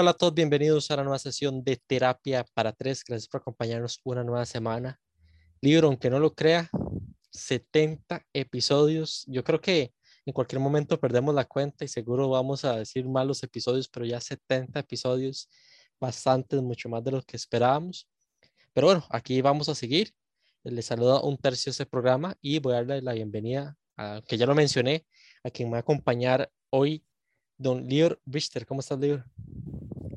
Hola, a todos, bienvenidos a la nueva sesión de Terapia para Tres. Gracias por acompañarnos una nueva semana. Libro, aunque no lo crea, 70 episodios. Yo creo que en cualquier momento perdemos la cuenta y seguro vamos a decir malos episodios, pero ya 70 episodios, bastantes, mucho más de lo que esperábamos. Pero bueno, aquí vamos a seguir. Les saluda un tercio de este programa y voy a darle la bienvenida, a, que ya lo mencioné, a quien me va a acompañar hoy, don Lior Richter. ¿Cómo estás, Lior?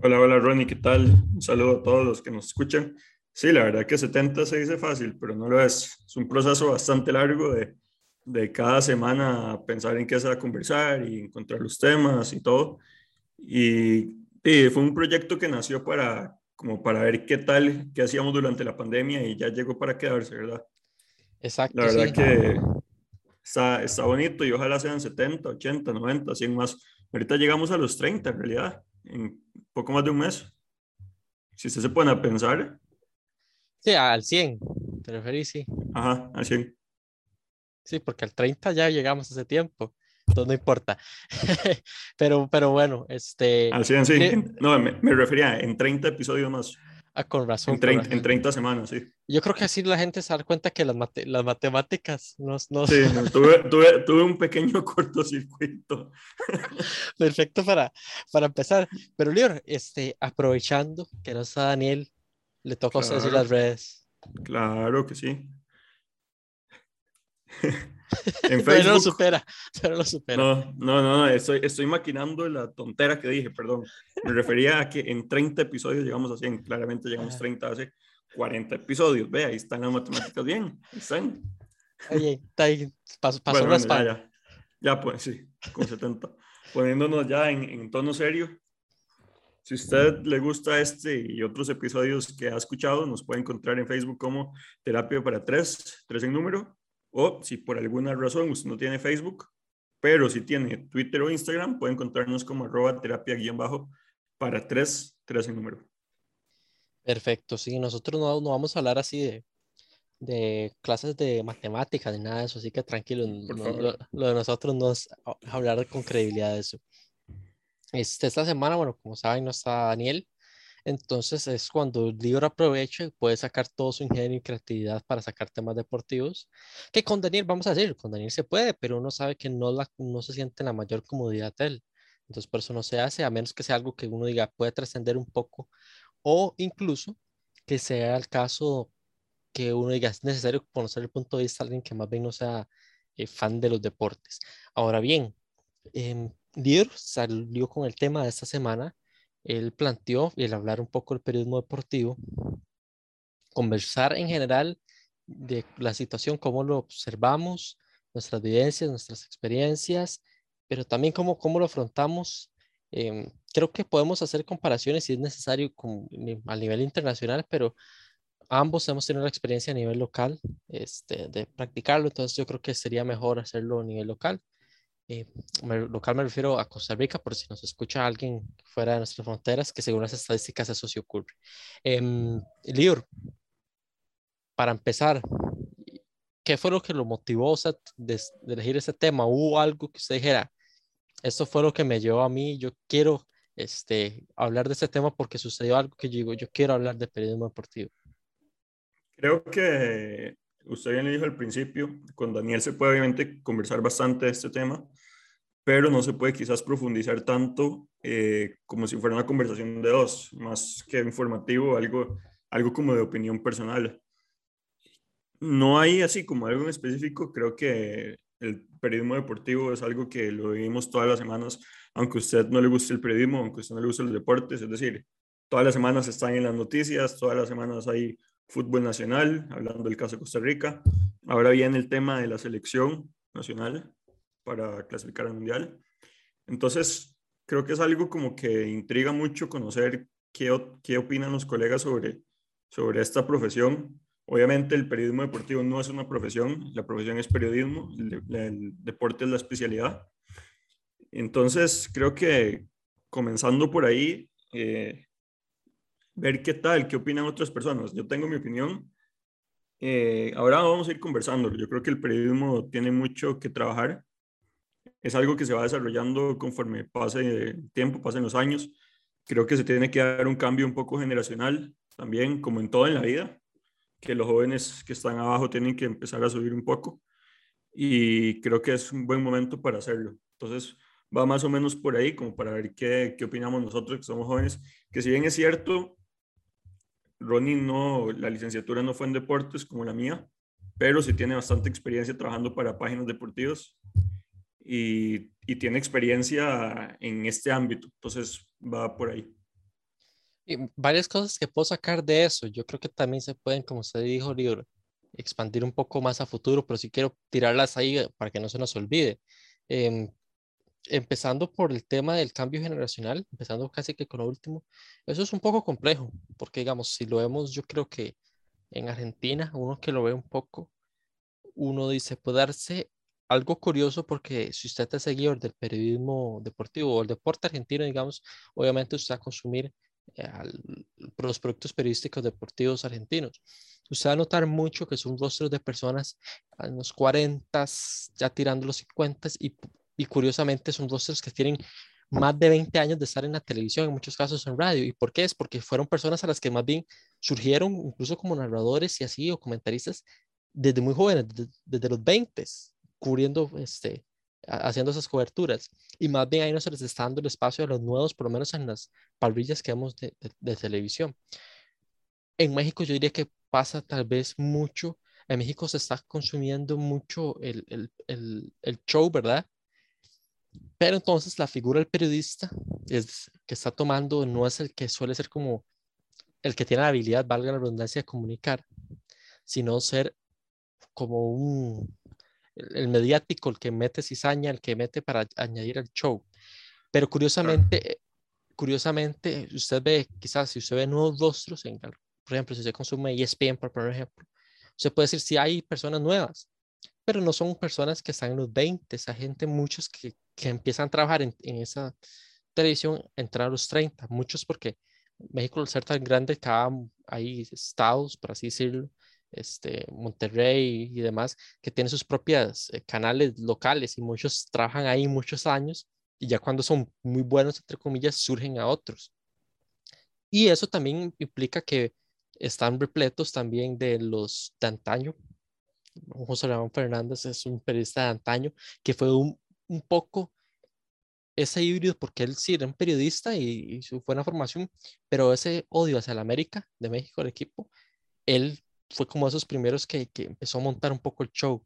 Hola, hola Ronnie, ¿qué tal? Un saludo a todos los que nos escuchan. Sí, la verdad que 70 se dice fácil, pero no lo es. Es un proceso bastante largo de, de cada semana pensar en qué se va a conversar y encontrar los temas y todo. Y, y, fue un proyecto que nació para, como para ver qué tal, qué hacíamos durante la pandemia y ya llegó para quedarse, ¿verdad? Exacto. La verdad que está, está bonito y ojalá sean 70, 80, 90, 100 más. Ahorita llegamos a los 30 en realidad en poco más de un mes. Si usted se pone a pensar. Sí, al 100, te referís, sí. Ajá, al 100. Sí, porque al 30 ya llegamos a ese tiempo, entonces no importa. pero, pero bueno, este... Al 100, sí. No, me, me refería en 30 episodios más. Ah, con razón. En 30, en 30, semanas, sí. Yo creo que así la gente se da cuenta que las, mate, las matemáticas no... no... Sí, no, tuve, tuve, tuve, un pequeño cortocircuito. Perfecto para, para empezar. Pero, Lior, este, aprovechando que no está Daniel, le toca claro, a usted decir las redes. Claro que sí. en Facebook. Pero lo supera, pero lo supera. No, no, no, estoy, estoy maquinando la tontera que dije, perdón. Me refería a que en 30 episodios llegamos a 100. Claramente llegamos a 30 hace 40 episodios. Ve, ahí están las matemáticas bien. Ahí están. Oye, está ahí, pasó, pasó bueno, bueno, ya, ya, ya, pues sí, con 70. Poniéndonos ya en, en tono serio. Si a usted le gusta este y otros episodios que ha escuchado, nos puede encontrar en Facebook como Terapia para Tres, tres en número. O si por alguna razón usted no tiene Facebook, pero si tiene Twitter o Instagram, puede encontrarnos como arroba terapia guion bajo para tres, tres en número. Perfecto, sí, nosotros no, no vamos a hablar así de, de clases de matemáticas ni nada de eso, así que tranquilo, no, lo, lo, de nosotros no es hablar con credibilidad de eso. Este, esta semana, bueno, como saben, no está Daniel, entonces es cuando el libro aprovecha y puede sacar todo su ingenio y creatividad para sacar temas deportivos. Que con Daniel, vamos a decir, con Daniel se puede, pero uno sabe que no, la, no se siente la mayor comodidad de él. Entonces por eso no se hace, a menos que sea algo que uno diga puede trascender un poco o incluso que sea el caso que uno diga es necesario conocer el punto de vista de alguien que más bien no sea eh, fan de los deportes. Ahora bien, eh, Dier salió con el tema de esta semana él planteó el hablar un poco del periodismo deportivo, conversar en general de la situación, cómo lo observamos, nuestras vivencias, nuestras experiencias, pero también cómo, cómo lo afrontamos. Eh, creo que podemos hacer comparaciones si es necesario con, a nivel internacional, pero ambos hemos tenido la experiencia a nivel local este, de practicarlo, entonces yo creo que sería mejor hacerlo a nivel local. Eh, local me refiero a Costa Rica, por si nos escucha alguien fuera de nuestras fronteras, que según las estadísticas eso sí ocurre. Eh, Lior, para empezar, ¿qué fue lo que lo motivó o sea, de, de, elegir ese tema? ¿Hubo algo que usted dijera, esto fue lo que me llevó a mí, yo quiero este, hablar de este tema porque sucedió algo que yo digo, yo quiero hablar de periodismo deportivo? Creo que usted bien le dijo al principio, con Daniel se puede obviamente conversar bastante de este tema, pero no se puede quizás profundizar tanto eh, como si fuera una conversación de dos, más que informativo, algo, algo como de opinión personal. No hay así como algo en específico, creo que el periodismo deportivo es algo que lo vivimos todas las semanas, aunque a usted no le guste el periodismo, aunque a usted no le guste los deportes, es decir, todas las semanas están en las noticias, todas las semanas hay fútbol nacional, hablando del caso de Costa Rica. Ahora viene el tema de la selección nacional para clasificar al mundial. Entonces, creo que es algo como que intriga mucho conocer qué, qué opinan los colegas sobre, sobre esta profesión. Obviamente el periodismo deportivo no es una profesión, la profesión es periodismo, el, el deporte es la especialidad. Entonces, creo que comenzando por ahí, eh, ver qué tal, qué opinan otras personas. Yo tengo mi opinión. Eh, ahora vamos a ir conversando. Yo creo que el periodismo tiene mucho que trabajar. Es algo que se va desarrollando conforme pase el tiempo, pasen los años. creo que se tiene que dar un cambio un poco generacional también, como en todo en la vida, que los jóvenes que están abajo tienen que empezar a subir un poco y creo que es un buen momento para hacerlo. Entonces, va más o menos por ahí, como para ver qué, qué opinamos nosotros que somos jóvenes, que si bien es cierto, Ronnie no, la licenciatura no fue en deportes como la mía, pero sí tiene bastante experiencia trabajando para páginas deportivas y, tiene experiencia en este ámbito, entonces va por ahí. Y varias cosas que puedo sacar de eso, yo creo que también se pueden, como usted dijo, libro, expandir un poco más a futuro, pero sí quiero tirarlas ahí para que no se nos olvide. Em, empezando por el tema del cambio generacional, empezando casi que con lo último, eso es un poco complejo, porque digamos, si lo vemos, yo creo que en Argentina, uno que lo ve un poco, uno dice, puede darse algo curioso porque si usted es seguidor del periodismo deportivo o el deporte argentino, digamos, obviamente usted va a consumir eh, los productos periodísticos deportivos argentinos. Usted va a notar mucho que son rostros de personas los 40, ya tirando los 50 y y curiosamente son rostros que tienen más de 20 años de estar en la televisión, en muchos casos en radio. ¿Y por qué? Es porque fueron personas a las que más bien surgieron incluso como narradores y así, o comentaristas, desde muy jóvenes, desde, los 20, cubriendo, este, haciendo esas coberturas. Y más bien ahí no se les está dando el espacio a los nuevos, por lo menos en las parrillas que vemos de, de televisión. En México yo diría que pasa tal vez mucho, en México se está consumiendo mucho el, el, el, el show, ¿verdad? Pero entonces la figura del periodista es, que está tomando no es el que suele ser como el que tiene la habilidad, valga la redundancia, de comunicar, sino ser como un, el mediático, el que mete cizaña, el que mete para añadir al show. Pero curiosamente, curiosamente, usted ve, quizás si usted ve nuevos rostros, en, por ejemplo, si usted consume ESPN, por ejemplo, usted puede decir si hay personas nuevas, pero no son personas que están en los 20, esa gente, muchos que, que empiezan a trabajar en, esa televisión, entran a los 30, muchos porque México, al ser tan grande, cada, hay estados, por así decirlo, este, Monterrey y demás, que tienen sus propias eh, canales locales y muchos trabajan ahí muchos años y ya cuando son muy buenos, entre comillas, surgen a otros. Y eso también implica que están repletos también de los de antaño, José Ramón Fernández es un periodista de antaño que fue un, un poco ese híbrido, porque él sí era un periodista y, su buena formación, pero ese odio hacia la América de México, el equipo, él fue como esos primeros que, que empezó a montar un poco el show.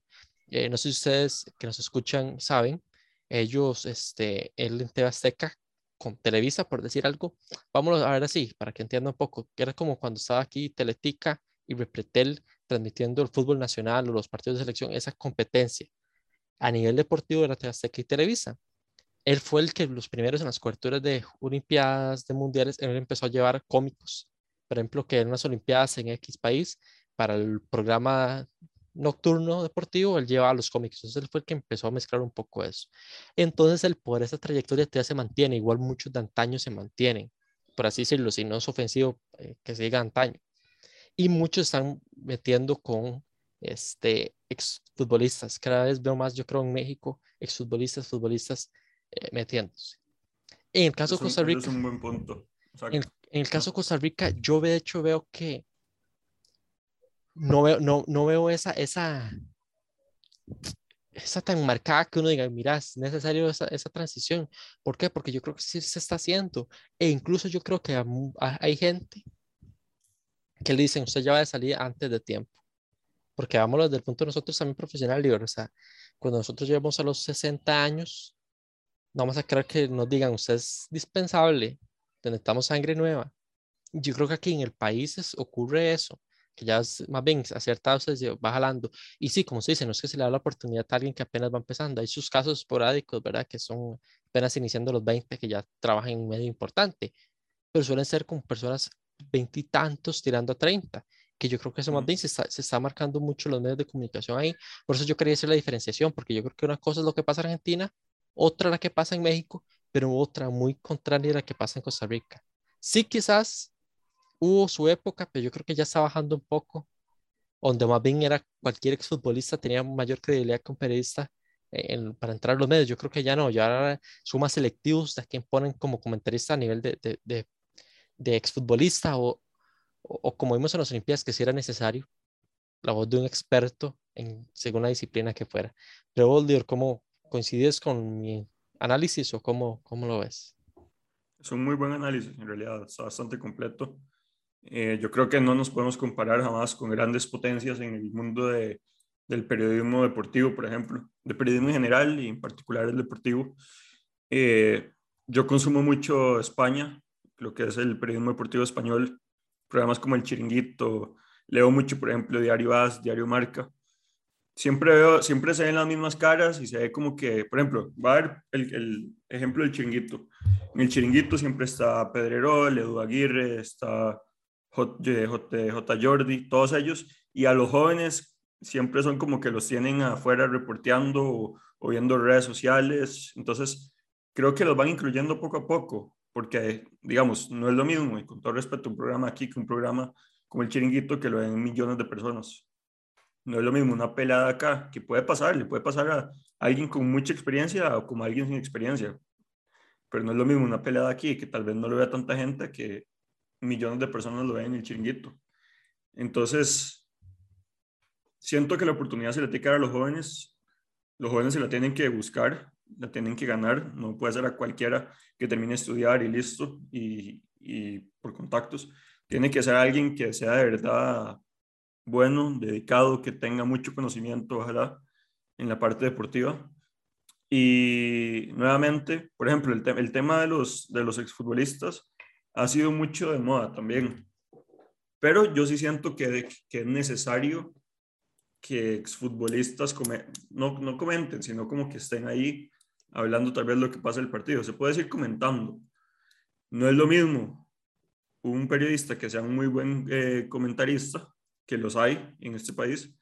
Eh, no sé si ustedes que nos escuchan saben, ellos, este, él en TV Azteca con Televisa, por decir algo, vámonos a ver así, para que entiendan un poco, que era como cuando estaba aquí Teletica y Repretel transmitiendo el fútbol nacional o los partidos de selección, esa competencia a nivel deportivo de la Azteca y Televisa. Él fue el que los primeros en las coberturas de Olimpiadas, de Mundiales, él empezó a llevar cómicos. Por ejemplo, que en unas Olimpiadas en X país, para el programa nocturno deportivo, él llevaba los cómics. Entonces él fue el que empezó a mezclar un poco eso. Entonces él por esa trayectoria todavía se mantiene, igual muchos de antaño se mantienen, por así decirlo, si no es ofensivo eh, que se diga antaño y muchos están metiendo con este, exfutbolistas. Cada vez veo más, yo creo, en México, exfutbolistas, futbolistas eh, metiéndose. En el caso de Costa Rica. Es un buen punto. En, el caso de Costa Rica, yo de hecho veo que no veo, no, no veo esa, esa, esa tan marcada que uno diga, mira, es necesario esa, esa, transición. ¿Por qué? Porque yo creo que sí se está haciendo. E incluso yo creo que hay gente que le dicen, usted ya va de salir antes de tiempo. Porque vámonos desde el punto de nosotros también profesional, o sea, cuando nosotros llegamos a los 60 años, no vamos a creer que nos digan, usted es dispensable, necesitamos sangre nueva. Yo creo que aquí en el país ocurre eso, que ya es, más bien a cierta edad va jalando. Y sí, como se dice, no es que se le da la oportunidad a alguien que apenas va empezando. Hay sus casos esporádicos, ¿verdad? Que son apenas iniciando los 20, que ya trabajan en un medio importante, pero suelen ser con personas veintitantos tirando a 30, que yo creo que eso más bien se está, se está marcando mucho los medios de comunicación ahí. Por eso yo quería hacer la diferenciación, porque yo creo que una cosa es lo que pasa en Argentina, otra la que pasa en México, pero otra muy contraria a la que pasa en Costa Rica. Sí, quizás hubo su época, pero yo creo que ya está bajando un poco, donde más bien era cualquier exfutbolista tenía mayor credibilidad que un periodista para entrar a los medios. Yo creo que ya no, ya son más selectivos de quien ponen como comentarista a nivel de, de, de exfutbolista o, o, como vimos en las Olimpiadas, que si era necesario la voz de un experto en según la disciplina que fuera. Pero Boldior, ¿cómo coincides con mi análisis o cómo, cómo lo ves? Es un muy buen análisis, en realidad, está bastante completo. Eh, yo creo que no nos podemos comparar jamás con grandes potencias en el mundo de, del periodismo deportivo, por ejemplo, de periodismo en general y en particular el deportivo. Eh, yo consumo mucho España, lo que es el periodismo deportivo español, programas como El Chiringuito, leo mucho, por ejemplo, Diario As, Diario Marca. Siempre veo, siempre se ven las mismas caras y se ve como que, por ejemplo, va a ver el, el ejemplo del Chiringuito. En el Chiringuito siempre está Pedrerol, Edu Aguirre, está J, J, J, Jordi, todos ellos, y a los jóvenes siempre son como que los tienen afuera reporteando o, o viendo redes sociales, entonces creo que los van incluyendo poco a poco, porque, digamos, no es lo mismo, y con todo respeto, un programa aquí que un programa como el chiringuito que lo ven millones de personas. No es lo mismo una pelada acá, que puede pasar, le puede pasar a alguien con mucha experiencia o como a alguien sin experiencia. Pero no es lo mismo una pelada aquí, que tal vez no lo vea tanta gente, que millones de personas lo ven en el chiringuito. Entonces, siento que la oportunidad se le tiene que dar a los jóvenes. Los jóvenes se la tienen que buscar la tienen que ganar, no puede ser a cualquiera que termine estudiar y listo, y, y por contactos. Tiene que ser alguien que sea de verdad bueno, dedicado, que tenga mucho conocimiento, ojalá, en la parte deportiva. Y nuevamente, por ejemplo, el, el tema de los, de los exfutbolistas ha sido mucho de moda también. Pero yo sí siento que, que es necesario que exfutbolistas no, no comenten, sino como que estén ahí hablando tal vez lo que pasa en el partido. Se puede decir comentando. No es lo mismo un periodista que sea un muy buen eh, comentarista, que los hay en este país,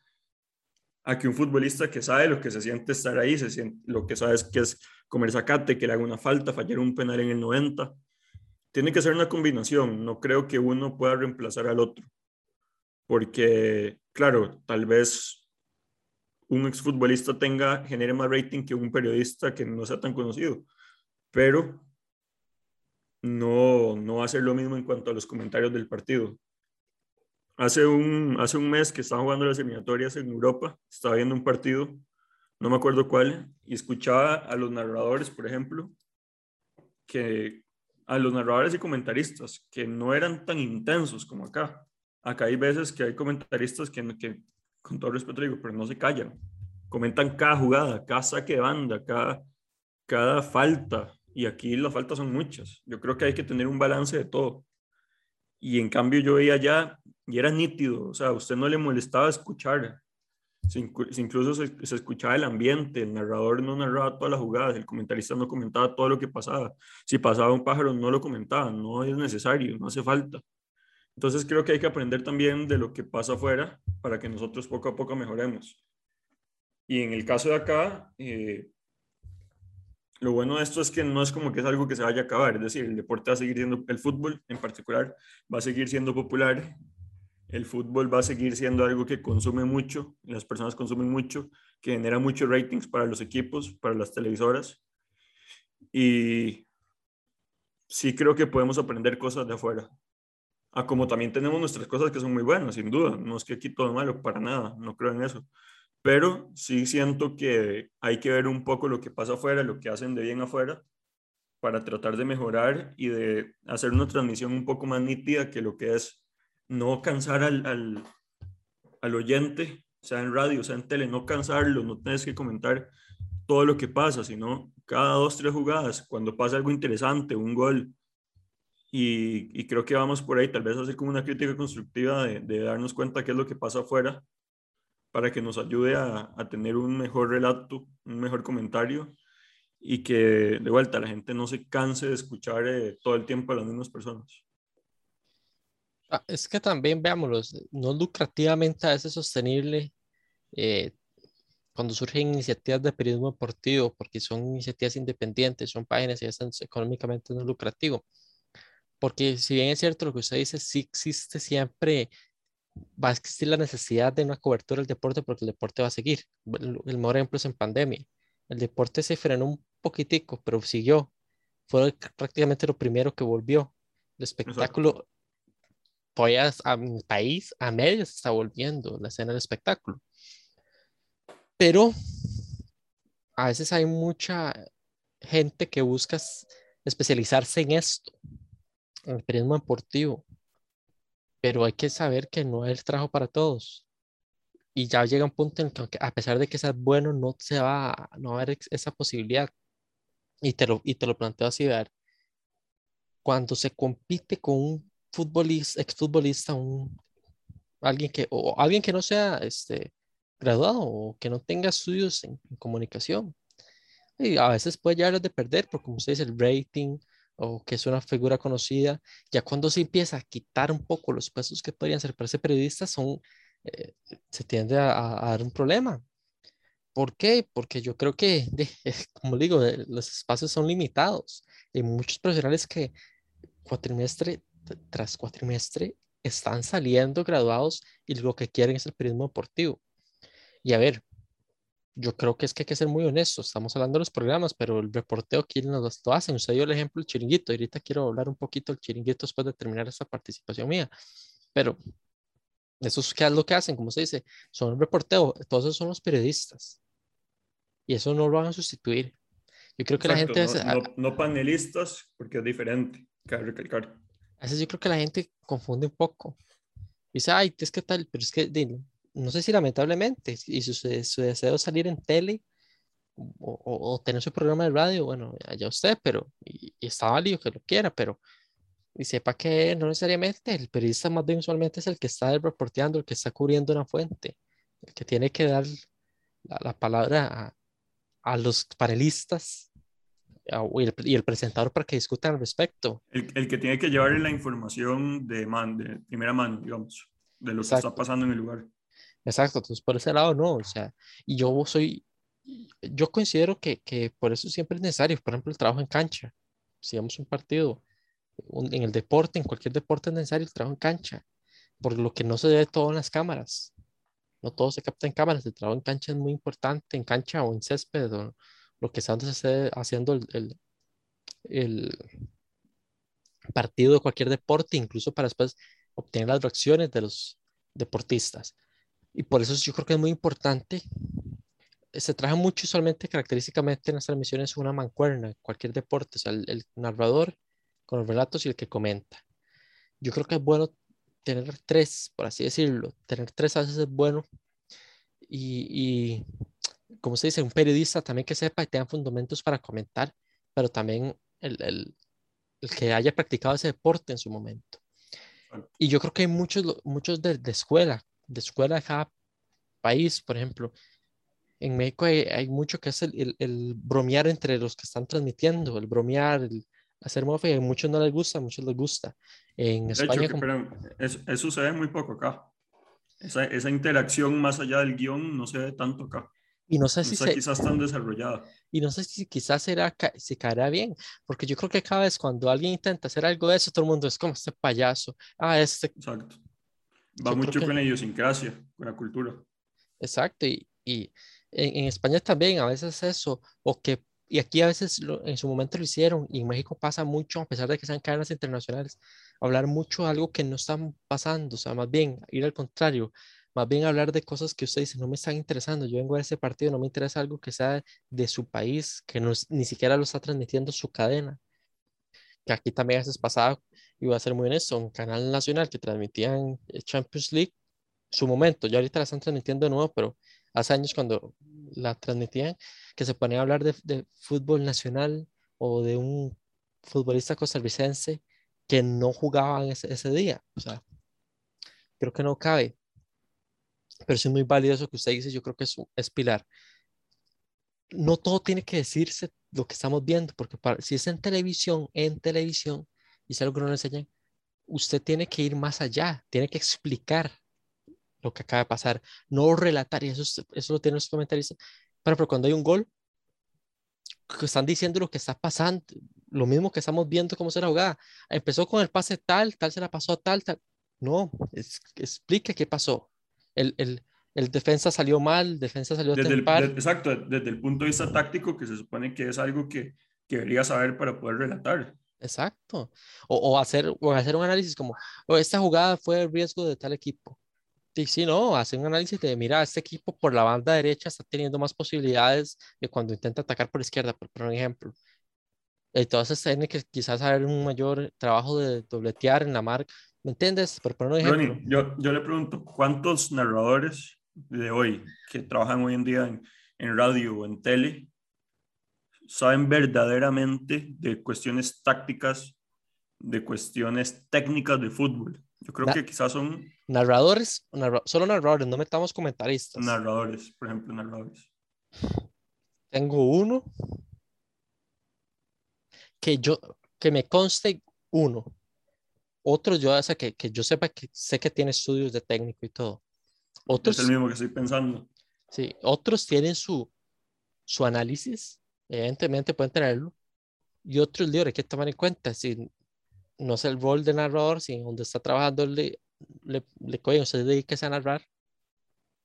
a que un futbolista que sabe lo que se siente estar ahí, se siente, lo que sabe es que es comer sacate, que le haga una falta, fallar un penal en el 90. Tiene que ser una combinación. No creo que uno pueda reemplazar al otro. Porque, claro, tal vez un exfutbolista tenga, genere más rating que un periodista que no sea tan conocido. Pero no, no va a ser lo mismo en cuanto a los comentarios del partido. Hace un, hace un mes que estaba jugando las eliminatorias en Europa, estaba viendo un partido, no me acuerdo cuál, y escuchaba a los narradores, por ejemplo, que a los narradores y comentaristas que no eran tan intensos como acá. Acá hay veces que hay comentaristas que, que con todo respeto digo, pero no se callan. Comentan cada jugada, cada saque de banda, cada, falta. Y aquí las faltas son muchas. Yo creo que hay que tener un balance de todo. Y en cambio yo veía allá y era nítido. O sea, a usted no le molestaba escuchar. incluso se, se, escuchaba el ambiente, el narrador no narraba todas las jugadas, el comentarista no comentaba todo lo que pasaba. Si pasaba un pájaro, no lo comentaba, no es necesario, no hace falta. Entonces creo que hay que aprender también de lo que pasa afuera para que nosotros poco a poco mejoremos. Y en el caso de acá, eh, lo bueno de esto es que no es como que es algo que se vaya a acabar, es decir, el deporte va a seguir siendo, el fútbol en particular, va a seguir siendo popular, el fútbol va a seguir siendo algo que consume mucho, las personas consumen mucho, que genera muchos ratings para los equipos, para las televisoras. Y sí creo que podemos aprender cosas de afuera a como también tenemos nuestras cosas que son muy buenas, sin duda. No es que aquí todo malo, para nada, no creo en eso. Pero sí siento que hay que ver un poco lo que pasa afuera, lo que hacen de bien afuera, para tratar de mejorar y de hacer una transmisión un poco más nítida que lo que es no cansar al, al, al oyente, sea en radio, sea en tele, no cansarlo, no tienes que comentar todo lo que pasa, sino cada dos, tres jugadas, cuando pasa algo interesante, un gol, y, creo que vamos por ahí, tal vez hacer como una crítica constructiva de, darnos cuenta qué es lo que pasa afuera para que nos ayude a, tener un mejor relato, un mejor comentario y que de vuelta la gente no se canse de escuchar eh, todo el tiempo a las mismas personas. Ah, es que también, veámoslo, no lucrativamente a veces sostenible eh, cuando surgen iniciativas de periodismo deportivo, porque son iniciativas independientes, son páginas y es económicamente no lucrativo. Porque si bien es cierto lo que usted dice, sí existe siempre, va a existir la necesidad de una cobertura del deporte porque el deporte va a seguir. El, mejor ejemplo es en pandemia. El deporte se frenó un poquitico, pero siguió. Fue prácticamente lo primero que volvió. El espectáculo, todavía a mi país, a medias está volviendo la escena del espectáculo. Pero a veces hay mucha gente que busca especializarse en esto, el periodismo deportivo. Pero hay que saber que no es el trabajo para todos. Y ya llega un punto en que a pesar de que seas bueno, no se va, no va a haber esa posibilidad. Y te lo, y te lo planteo así, ver. Cuando se compite con un futbolista, exfutbolista, un, alguien que, o alguien que no sea este, graduado o que no tenga estudios en, comunicación. Y a veces puede llegar de perder, porque como usted dice, el rating o que es una figura conocida, ya cuando se empieza a quitar un poco los puestos que podrían ser para ese periodista, son, eh, se tiende a, dar un problema. ¿Por qué? Porque yo creo que, como digo, los espacios son limitados. Hay muchos profesionales que cuatrimestre tras cuatrimestre están saliendo graduados y lo que quieren es el periodismo deportivo. Y a ver, yo creo que es que hay que ser muy honestos. Estamos hablando de los programas, pero el reporteo, ¿quiénes nos lo hacen? Usted dio el ejemplo del chiringuito. Ahorita quiero hablar un poquito del chiringuito después de terminar esta participación mía. Pero eso es, ¿qué es lo que hacen? Como se dice, son el reporteo. Todos esos son los periodistas. Y eso no lo van a sustituir. Yo creo que la gente... No, no, panelistas, porque es diferente, cabe recalcar. A veces yo creo que la gente confunde un poco. Dice, ay, es que tal, pero es que no sé si lamentablemente, y su, su deseo salir en tele o, tener su programa de radio, bueno, allá usted, pero, y, está válido que lo quiera, pero, y sepa que no necesariamente el periodista más bien usualmente es el que está reporteando, el que está cubriendo una fuente, el que tiene que dar la, palabra a, a, los panelistas y el, y el, presentador para que discutan al respecto. El, el, que tiene que llevar la información de, man, de primera mano, digamos, de lo que está pasando en el lugar. Exacto, entonces por ese lado no, o sea, y yo soy, yo considero que, que por eso siempre es necesario, por ejemplo, el trabajo en cancha. Si vamos un partido, en el deporte, en cualquier deporte es necesario el trabajo en cancha, por lo que no se debe todo en las cámaras. No todo se capta en cámaras, el trabajo en cancha es muy importante, en cancha o en césped, o lo que está haciendo el, el, el partido de cualquier deporte, incluso para después obtener las reacciones de los deportistas. Y por eso yo creo que es muy importante. Se trabaja mucho usualmente, característicamente en las transmisiones, una mancuerna, cualquier deporte, o sea, el, narrador con los relatos y el que comenta. Yo creo que es bueno tener tres, por así decirlo, tener tres a veces es bueno. Y, y como se dice, un periodista también que sepa y tenga fundamentos para comentar, pero también el, el, el que haya practicado ese deporte en su momento. Y yo creo que hay muchos, muchos de, de escuela de escuela de cada país, por ejemplo. En México hay, mucho que es el, el, bromear entre los que están transmitiendo, el bromear, el hacer mofa, y a muchos no les gusta, a muchos les gusta. En España... pero eso, eso, se ve muy poco acá. Esa, esa, interacción más allá del guion no se ve tanto acá. Y no sé si se, quizás tan desarrollada. Y no sé si quizás será, si caerá bien, porque yo creo que cada vez cuando alguien intenta hacer algo de eso, todo el mundo es como este payaso. Ah, este. Exacto. Va mucho con la idiosincrasia, con la cultura. Exacto, y, y en, España también a veces eso, o que, y aquí a veces en su momento lo hicieron, y en México pasa mucho, a pesar de que sean cadenas internacionales, hablar mucho de algo que no están pasando, o sea, más bien ir al contrario, más bien hablar de cosas que usted dice, no me están interesando, yo vengo a ese partido, no me interesa algo que sea de su país, que no, ni siquiera lo está transmitiendo su cadena. Que aquí también a veces pasaba y voy a ser muy honesto, un canal nacional que transmitían Champions League, su momento, ya ahorita la están transmitiendo de nuevo, pero hace años cuando la transmitían, que se ponía a hablar de, de fútbol nacional o de un futbolista costarricense que no jugaba ese, ese día. O sea, creo que no cabe. Pero sí es muy válido eso que usted dice, yo creo que es, es pilar. No todo tiene que decirse lo que estamos viendo, porque para, si es en televisión, en televisión, y es algo que no le enseñan, usted tiene que ir más allá, tiene que explicar lo que acaba de pasar, no relatar, y eso, eso lo tienen los comentaristas. Pero, pero cuando hay un gol, que están diciendo lo que está pasando, lo mismo que estamos viendo cómo se la jugada. Empezó con el pase tal, tal se la pasó a tal, tal. No, es, explique qué pasó. El, el, el, defensa salió mal, defensa salió desde el, Exacto, desde el punto de vista táctico, que se supone que es algo que, que debería saber para poder relatar Exacto. O, hacer, o hacer un análisis como, o esta jugada fue el riesgo de tal equipo. Sí, sí, no, hacer un análisis de, mira, este equipo por la banda derecha está teniendo más posibilidades que cuando intenta atacar por izquierda, por, por ejemplo. Entonces tiene que quizás haber un mayor trabajo de dobletear en la marca. ¿Me entiendes? Por poner un ejemplo. yo, yo le pregunto, ¿cuántos narradores de hoy que trabajan hoy en día en, en radio o en tele saben verdaderamente de cuestiones tácticas, de cuestiones técnicas de fútbol. Yo creo que quizás son... Narradores, solo narradores, no metamos comentaristas. Narradores, por ejemplo, narradores. Tengo uno que yo, que me conste uno. Otro yo, o sea, que, que yo sepa que sé que tiene estudios de técnico y todo. Otros, es el mismo que estoy pensando. Sí, otros tienen su, su análisis evidentemente pueden tenerlo. Y otros libros hay que tomar en cuenta, si no es el rol de narrador, si donde está trabajando le, le, le cogen, se dedica a narrar,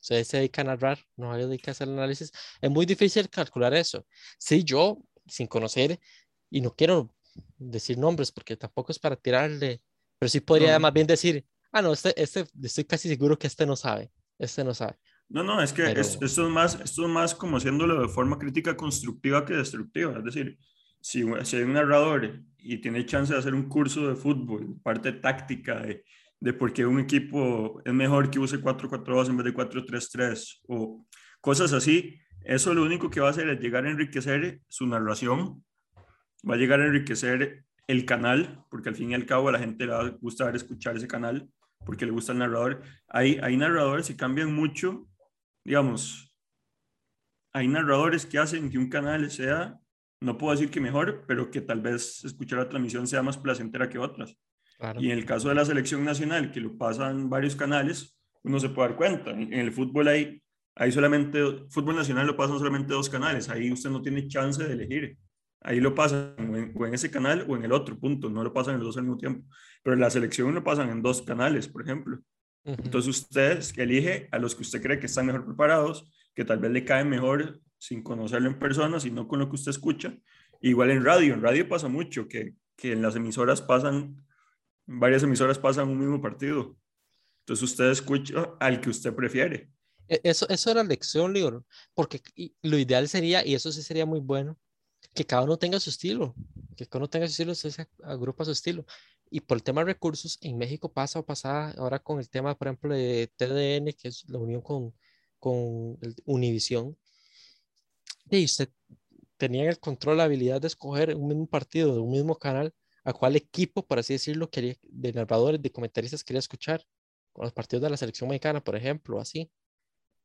se dedica a narrar, no se dedica a hacer análisis, es muy difícil calcular eso. Si yo, sin conocer, y no quiero decir nombres porque tampoco es para tirarle, pero sí podría más bien decir, ah, no, este, este, estoy casi seguro que este no sabe, este no sabe. No, no, es que esto, es más, esto es más como haciéndolo de forma crítica constructiva que destructiva. Es decir, si, si hay un narrador y tiene chance de hacer un curso de fútbol, parte táctica de, de por qué un equipo es mejor que use 4-4-2 en vez de 4-3-3 o cosas así, eso lo único que va a hacer es llegar a enriquecer su narración, va a llegar a enriquecer el canal, porque al fin y al cabo a la gente le va a gustar escuchar ese canal porque le gusta el narrador. Hay, hay narradores que cambian mucho digamos, hay narradores que hacen que un canal sea, no puedo decir que mejor, pero que tal vez escuchar la transmisión sea más placentera que otras. Y en el caso de la selección nacional, que lo pasan varios canales, uno se puede dar cuenta. En el fútbol hay, hay solamente, fútbol nacional lo pasan solamente dos canales, ahí usted no tiene chance de elegir. Ahí lo pasan o en, ese canal o en el otro, punto. No lo pasan en los dos al mismo tiempo. Pero en la selección lo pasan en dos canales, por ejemplo. Entonces usted elige a los que usted cree que están mejor preparados, que tal vez le caen mejor sin conocerlo en persona, sino con lo que usted escucha. Igual en radio, en radio pasa mucho, que, que en las emisoras pasan, varias emisoras pasan un mismo partido. Entonces usted escucha al que usted prefiere. E, eso, eso era lección, Leon, porque lo ideal sería, y eso sí sería muy bueno, que cada uno tenga su estilo, que cada uno tenga su estilo, se agrupa su estilo. Y por el tema de recursos, en México pasa o pasa ahora con el tema, por ejemplo, de TDN, que es la unión con, con Univisión. Y usted tenía el control, la habilidad de escoger un mismo partido de un mismo canal, a cuál equipo, por así decirlo, quería, de narradores, de comentaristas quería escuchar. Con los partidos de la selección mexicana, por ejemplo, así.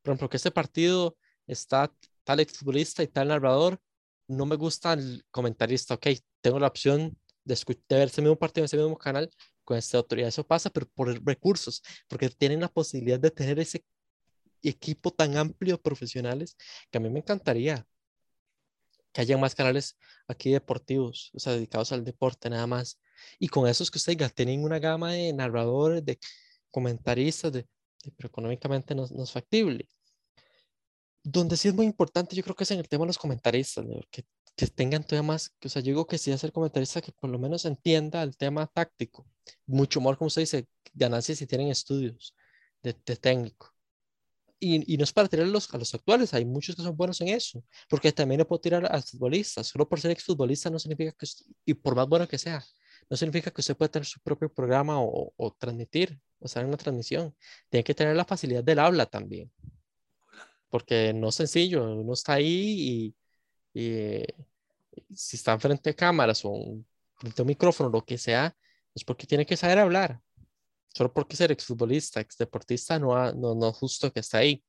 Por ejemplo, que este partido está tal exfutbolista y tal narrador, no me gusta el comentarista, ok, tengo la opción de, ver ese mismo partido en ese mismo canal con esta autoridad. Eso pasa, pero por recursos, porque tienen la posibilidad de tener ese equipo tan amplio de profesionales que a mí me encantaría que haya más canales aquí deportivos, o sea, dedicados al deporte nada más. Y con esos que usted diga, tienen una gama de narradores, de comentaristas, de, pero económicamente no, no, es factible. Donde sí es muy importante, yo creo que es en el tema de los comentaristas, que que tengan más, que, o sea, yo digo que sí hacer comentarista que por lo menos entienda el tema táctico, mucho más, como usted dice, ganancias si tienen estudios de, técnico. Y, y, no es para tirar a los, a los actuales, hay muchos que son buenos en eso, porque también le puedo tirar a futbolistas, solo por ser exfutbolista no significa que, y por más bueno que sea, no significa que usted pueda tener su propio programa o, o transmitir, o sea, una transmisión. Tiene que tener la facilidad del habla también, porque no es sencillo, uno está ahí y y si está frente a cámaras o frente a un micrófono, lo que sea, es porque tiene que saber hablar. Solo porque ser exfutbolista, exdeportista, no, no, no justo que está ahí.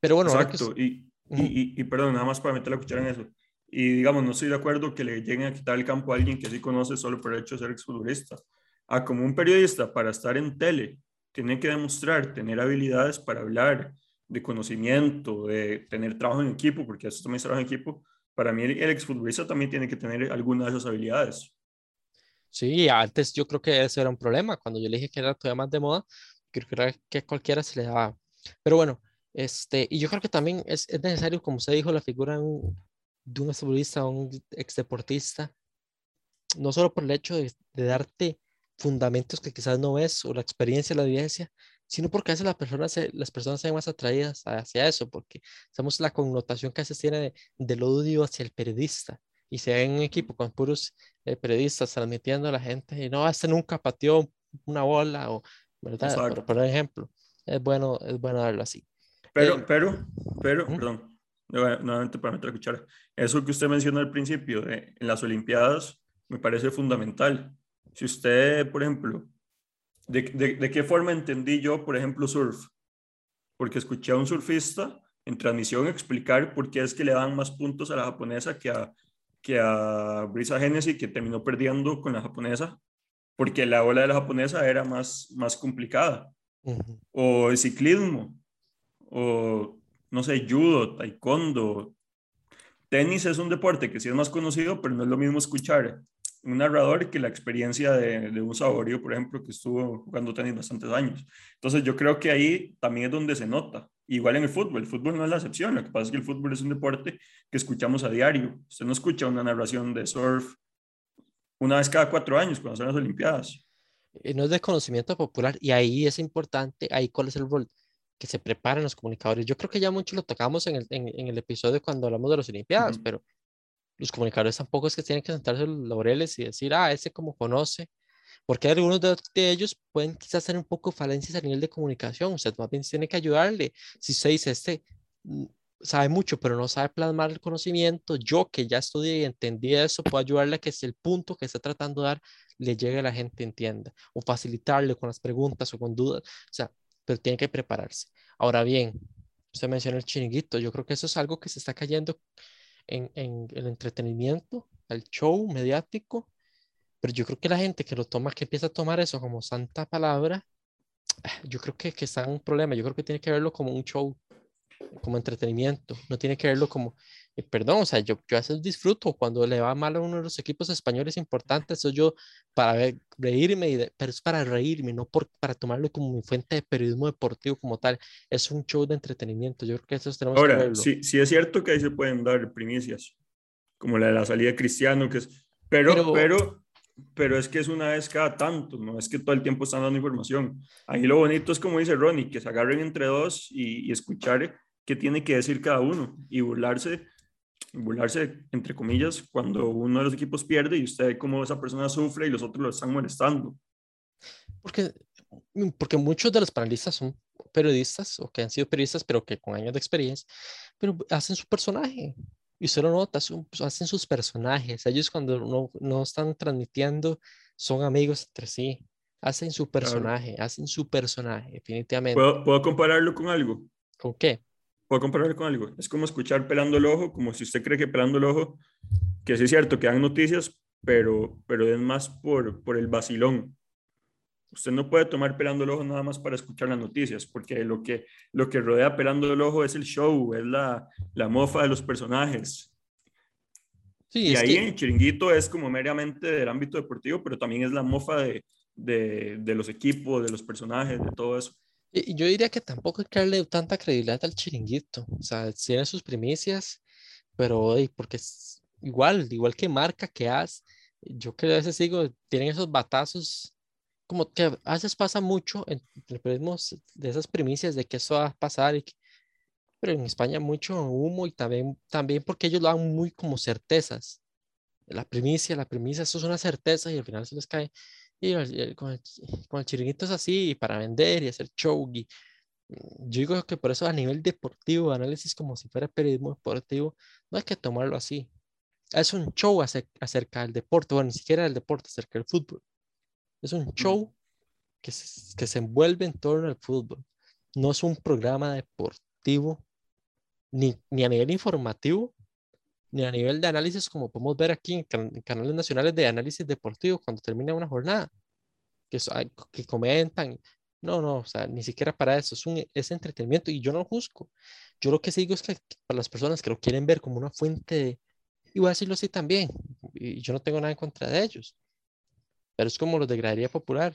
Pero bueno, Exacto. Y, y, y, perdón, nada más para meter la cuchara en eso. Y digamos, no estoy de acuerdo que le lleguen a quitar el campo a alguien que sí conoce solo por el hecho de ser exfutbolista. A como un periodista, para estar en tele, tiene que demostrar tener habilidades para hablar, de conocimiento, de tener trabajo en equipo, porque eso también es trabajo en equipo, para mí el, exfutbolista también tiene que tener algunas de esas habilidades. Sí, antes yo creo que ese era un problema. Cuando yo le dije que era todavía más de moda, creo que era que cualquiera se le daba. Pero bueno, este, y yo creo que también es, es necesario, como usted dijo, la figura de un exfutbolista o un exdeportista no solo por el hecho de, darte fundamentos que quizás no ves o la experiencia, la evidencia, sino porque a veces las personas se, las personas se ven más atraídas hacia eso, porque sabemos la connotación que a veces tiene de, del odio hacia el periodista y se ve en un equipo con puros eh, periodistas transmitiendo a la gente y no, este nunca pateó una bola o, ¿verdad? Por, por, ejemplo, es bueno, es bueno darlo así. Pero, eh, pero, pero, perdón, nuevamente para meter la cuchara, eso que usted mencionó al principio, de, en las Olimpiadas, me parece fundamental. Si usted, por ejemplo, de, de, qué forma entendí yo, por ejemplo, surf? Porque escuché a un surfista en transmisión explicar por qué es que le dan más puntos a la japonesa que a, que a Brisa Genesis, que terminó perdiendo con la japonesa, porque la ola de la japonesa era más, más complicada. O el ciclismo, o no sé, judo, taekwondo. Tenis es un deporte que sí es más conocido, pero no es lo mismo escuchar un narrador que la experiencia de, de, un saborío, por ejemplo, que estuvo jugando tenis bastantes años. Entonces yo creo que ahí también es donde se nota. Igual en el fútbol, el fútbol no es la excepción, lo que pasa es que el fútbol es un deporte que escuchamos a diario. Usted no escucha una narración de surf una vez cada cuatro años cuando son las Olimpiadas. Eh, no es de conocimiento popular y ahí es importante, ahí cuál es el rol que se preparan los comunicadores. Yo creo que ya mucho lo tocamos en el, en, el episodio cuando hablamos de las Olimpiadas, pero los comunicadores tampoco es que tienen que sentarse en los laureles y decir, ah, ese como conoce, porque algunos de, ellos pueden quizás tener un poco falencias a nivel de comunicación, usted más bien tiene que ayudarle. Si usted dice, este mm, sabe mucho, pero no sabe plasmar el conocimiento, yo que ya estudié y entendí eso, puedo ayudarle a que es el punto que está tratando de dar le llegue a la gente entienda, o facilitarle con las preguntas o con dudas, o sea, pero tiene que prepararse. Ahora bien, usted menciona el chiringuito, yo creo que eso es algo que se está cayendo en, el entretenimiento, el show mediático, pero yo creo que la gente que lo toma, que empieza a tomar eso como santa palabra, yo creo que, que está en un problema, yo creo que tiene que verlo como un show, como entretenimiento, no tiene que verlo como, eh, perdón, o sea, yo, yo a veces disfruto cuando le va mal a uno de los equipos españoles importantes, eso yo para ver, reírme, pero es para reírme, no por, para tomarlo como mi fuente de periodismo deportivo como tal, es un show de entretenimiento, yo creo que eso tenemos Ahora, que verlo. Sí, sí es cierto que ahí se pueden dar primicias, como la de la salida de Cristiano, que es, pero, pero, pero, pero es que es una vez cada tanto, no es que todo el tiempo están dando información. Ahí lo bonito es como dice Ronnie, que se agarren entre dos y, y escuchar qué tiene que decir cada uno y burlarse burlarse, entre comillas, cuando uno de los equipos pierde y usted ve cómo esa persona sufre y los otros lo están molestando. Porque, porque muchos de los panelistas son periodistas o que han sido periodistas, pero que con años de experiencia, pero hacen su personaje. Y usted lo nota, pues, hacen sus personajes. Ellos cuando no, no están transmitiendo son amigos entre sí. Hacen su personaje, hacen su personaje, definitivamente. ¿Puedo, ¿Puedo compararlo con algo? ¿Con qué? Puedo compararlo con algo. Es como escuchar pelando el ojo, como si usted cree que pelando el ojo, que sí es cierto que dan noticias, pero, pero es más por, por el vacilón. Usted no puede tomar pelando el ojo nada más para escuchar las noticias, porque lo que, lo que rodea pelando el ojo es el show, es la, la mofa de los personajes. Sí, y ahí en Chiringuito es como meramente del ámbito deportivo, pero también es la mofa de, de, de los equipos, de los personajes, de todo eso. Y yo diría que tampoco hay que darle tanta credibilidad al chiringuito. O sea, tiene sus primicias, pero porque es igual, igual que marca, que haz, yo que a veces digo, tienen esos batazos, como que a veces pasa mucho en el periodismo de esas primicias de que eso va a pasar, y pero en España mucho humo y también, también porque ellos lo dan muy como certezas. La primicia, la primicia, eso es una certeza y al final se les cae. Y con, el, con, el, chiringuito es así, para vender y hacer show. Y, mm, yo digo que por eso a nivel deportivo, análisis como si fuera periodismo deportivo, no hay que tomarlo así. Es un show acerca del deporte, bueno, ni siquiera del deporte, acerca del fútbol. Es un show que se, que se envuelve en torno al fútbol. No es un programa deportivo, ni, ni a nivel informativo, ni a nivel de análisis como podemos ver aquí en, canales nacionales de análisis deportivo cuando termina una jornada, que, que comentan. No, no, o sea, ni siquiera para eso, es, un, es entretenimiento y yo no juzgo. Yo lo que sí digo es que para las personas que lo quieren ver como una fuente de, y voy a decirlo así también, y yo no tengo nada en contra de ellos, pero es como los de gradería popular.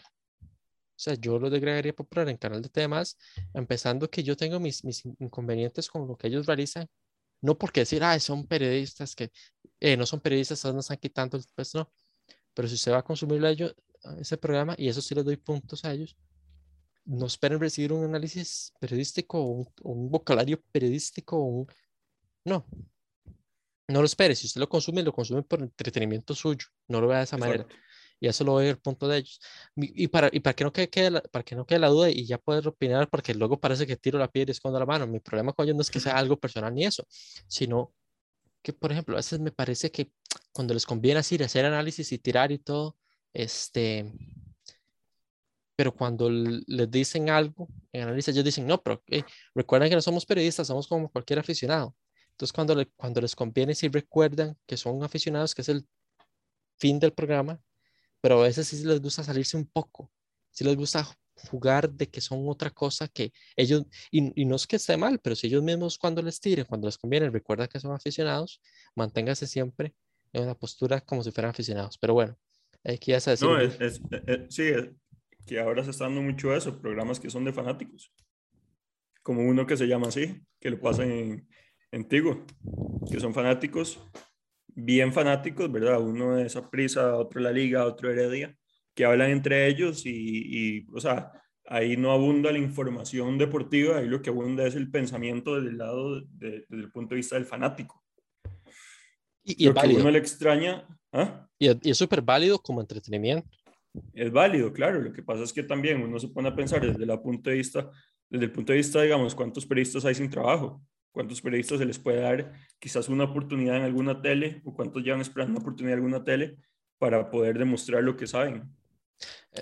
O sea, yo los de gradería popular en canal de temas, empezando que yo tengo mis, mis inconvenientes con lo que ellos realizan, no porque decir, ah, son periodistas que eh, no son periodistas, no están quitando, pues no. pero si usted va a consumir a ellos, ese programa, y eso sí les doy puntos a ellos, no esperen recibir un análisis periodístico o un, vocabulario periodístico. Un... No, no lo espere. Si usted lo consume, lo consume por entretenimiento suyo. No lo vea de esa manera. Y eso lo ve el punto de ellos. Y para, y para, que no quede, la, para que no quede la duda y ya poder opinar, porque luego parece que tiro la piedra y escondo la mano. Mi problema con ellos no es que sea algo personal ni eso, sino que, por ejemplo, a veces me parece que cuando les conviene así hacer análisis y tirar y todo, este, pero cuando les dicen algo en análisis, ellos dicen, no, pero recuerden que no somos periodistas, somos como cualquier aficionado. Entonces, cuando, le, cuando les conviene, sí recuerdan que son aficionados, que es el fin del programa, pero a veces sí les gusta salirse un poco, sí les gusta jugar de que son otra cosa que ellos, y, y no es que esté mal, pero si ellos mismos cuando les tiren, cuando les conviene, recuerdan que son aficionados, manténgase siempre en una postura como si fueran aficionados. Pero bueno, aquí ya se decir. No, es, es, sí, que ahora se está dando mucho eso, programas que son de fanáticos, como uno que se llama así, que lo pasan en, en Tigo, que son fanáticos, bien fanáticos, ¿verdad? Uno de esa prisa, otro de la liga, otro de Heredia, que hablan entre ellos y, y, o sea, ahí no abunda la información deportiva, ahí lo que abunda es el pensamiento desde el lado, de, desde el punto de vista del fanático. Y, y lo que uno le extraña. ¿ah? Y, y es súper válido como entretenimiento es válido, claro. Lo que pasa es que también uno se pone a pensar desde el punto de vista, desde el punto de vista, digamos, cuántos periodistas hay sin trabajo, cuántos periodistas se les puede dar quizás una oportunidad en alguna tele o cuántos llevan esperando una oportunidad en alguna tele para poder demostrar lo que saben.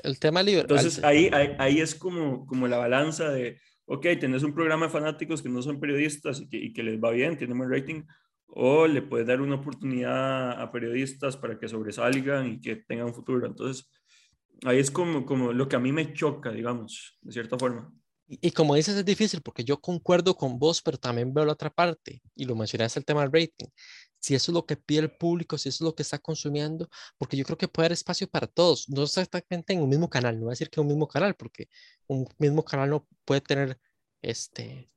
El tema liberal. Entonces ahí, ahí, ahí, es como, como la balanza de, ok, tenés un programa de fanáticos que no son periodistas y que, y que les va bien, tienen buen rating, o le puedes dar una oportunidad a periodistas para que sobresalgan y que tengan un futuro. Entonces, ahí es como, como lo que a mí me choca, digamos, de cierta forma. Y, como dices, es difícil porque yo concuerdo con vos, pero también veo la otra parte, y lo mencionaste el tema del rating. Si eso es lo que pide el público, si eso es lo que está consumiendo, porque yo creo que puede haber espacio para todos, no exactamente en un mismo canal, no voy a decir que un mismo canal, porque un mismo canal no puede tener, este,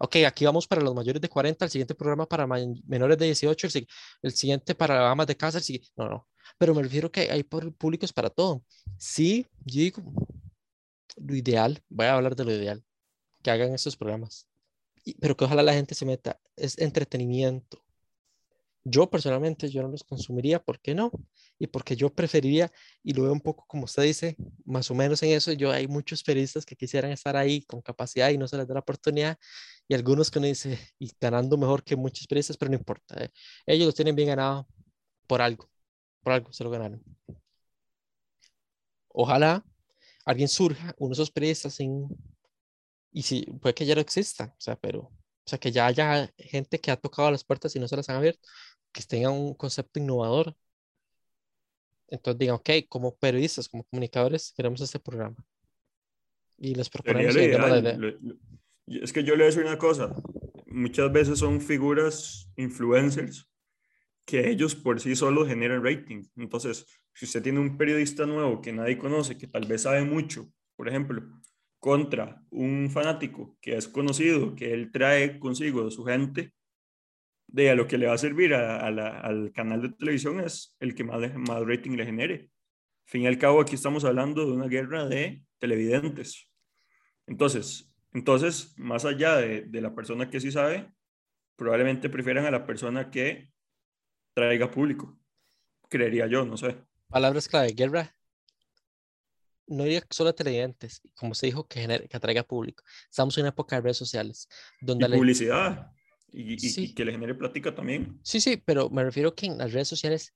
ok, aquí vamos para los mayores de 40, el siguiente programa para menores de 18, el, el siguiente para amas de casa, el siguiente, no, no, pero me refiero que hay públicos para todo. Sí, yo digo, lo ideal, voy a hablar de lo ideal, que hagan estos programas, pero que ojalá la gente se meta, es entretenimiento. Yo personalmente, yo no los consumiría, ¿por qué no? Y porque yo preferiría, y lo veo un poco como usted dice, más o menos en eso, yo hay muchos periodistas que quisieran estar ahí con capacidad y no se les da la oportunidad, y algunos que no dice, y ganando mejor que muchos periodistas, pero no importa, eh, ellos lo tienen bien ganado por algo por algo se lo ganaron. Ojalá alguien surja, uno de esos periodistas en, y si puede que ya no exista, o sea, pero, o sea, que ya haya gente que ha tocado las puertas y no se las han abierto, que tenga un concepto innovador. Entonces digan, ok, como periodistas, como comunicadores, queremos este programa. Y les proponemos. Es que yo le voy a decir una cosa, muchas veces son figuras influencers que ellos por sí solos generan rating. Entonces, si usted tiene un periodista nuevo que nadie conoce, que tal vez sabe mucho, por ejemplo, contra un fanático que es conocido, que él trae consigo de su gente, de a lo que le va a servir al canal de televisión es el que más, más rating le genere. fin y al cabo, aquí estamos hablando de una guerra de televidentes. Entonces, entonces más allá de, de la persona que sí sabe, probablemente prefieran a la persona que traiga público. Creería yo, no sé. Palabras clave, guerra. No diría solo a televidentes, como se dijo, que, genere, que atraiga público. Estamos en una época de redes sociales. Donde y publicidad. Y, que le genere plática también. Sí, sí, pero me refiero que en las redes sociales,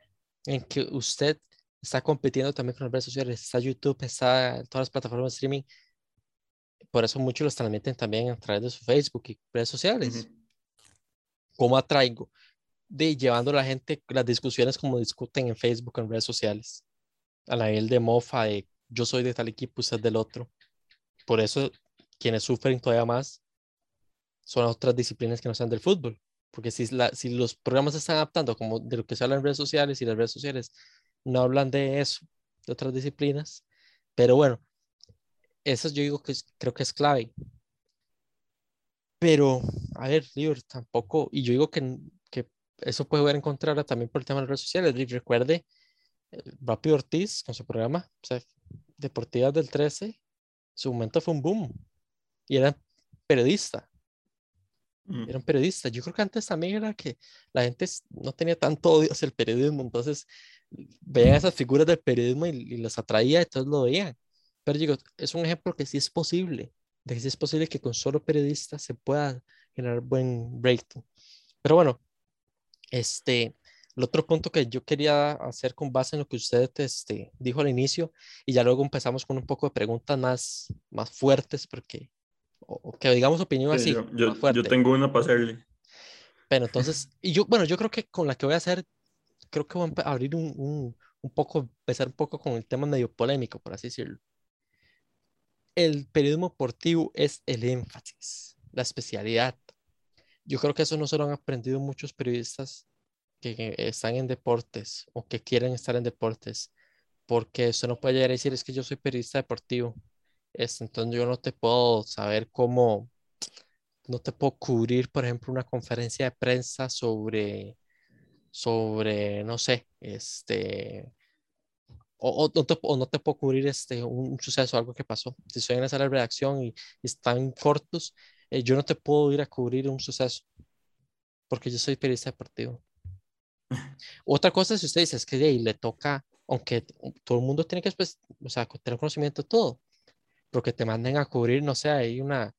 en que usted está compitiendo también con las redes sociales, está YouTube, está todas las plataformas de streaming, por eso muchos los transmiten también a través de su Facebook y redes sociales. ¿Cómo atraigo? De llevando a la gente las discusiones como discuten en Facebook, en redes sociales, a la nivel de mofa, de yo soy de tal equipo, usted del otro. Por eso quienes sufren todavía más son otras disciplinas que no sean del fútbol. Porque si, la, si los programas se están adaptando como de lo que se habla en redes sociales y las redes sociales no hablan de eso, de otras disciplinas, pero bueno, eso yo digo que creo que es clave. Pero, a ver, Lior, tampoco, y yo digo que eso puede ver en contra también por el tema de las redes sociales. recuerde Rápido Ortiz con su programa, o sea, Deportivas del 13, su momento fue un boom. Y era periodista. Mm. Era un periodista. Yo creo que antes también era que la gente no tenía tanto odio hacia el periodismo, entonces veían esas figuras del periodismo y, y los atraía, entonces lo veían. Pero digo, es un ejemplo que sí es posible, de que sí es posible que con solo periodistas se pueda generar buen rating. Pero bueno, este, el otro punto que yo quería hacer con base en lo que usted este, dijo al inicio, y ya luego empezamos con un poco de preguntas más, más fuertes, porque, o, que digamos opinión así. Yo, yo, yo, tengo una para hacerle. Pero entonces, y yo, bueno, yo creo que con la que voy a hacer, creo que voy a abrir un, un, un poco, empezar un poco con el tema medio polémico, por así decirlo. El periodismo deportivo es el énfasis, la especialidad. Yo creo que eso no se lo han aprendido muchos periodistas que están en deportes o que quieren estar en deportes, porque eso no puede llegar a decir es que yo soy periodista deportivo, este, entonces yo no te puedo saber cómo, no te puedo cubrir, por ejemplo, una conferencia de prensa sobre, sobre, no sé, este, o, no, te, no te puedo cubrir este, un, suceso, algo que pasó. Si estoy en la sala de redacción y, están cortos, eh, yo no te puedo ir a cubrir un suceso, porque yo soy periodista deportivo. Otra cosa, si usted dice, es que ahí le toca, aunque todo el mundo tiene que pues, o sea, tener conocimiento de todo, porque te manden a cubrir, no sé, hay una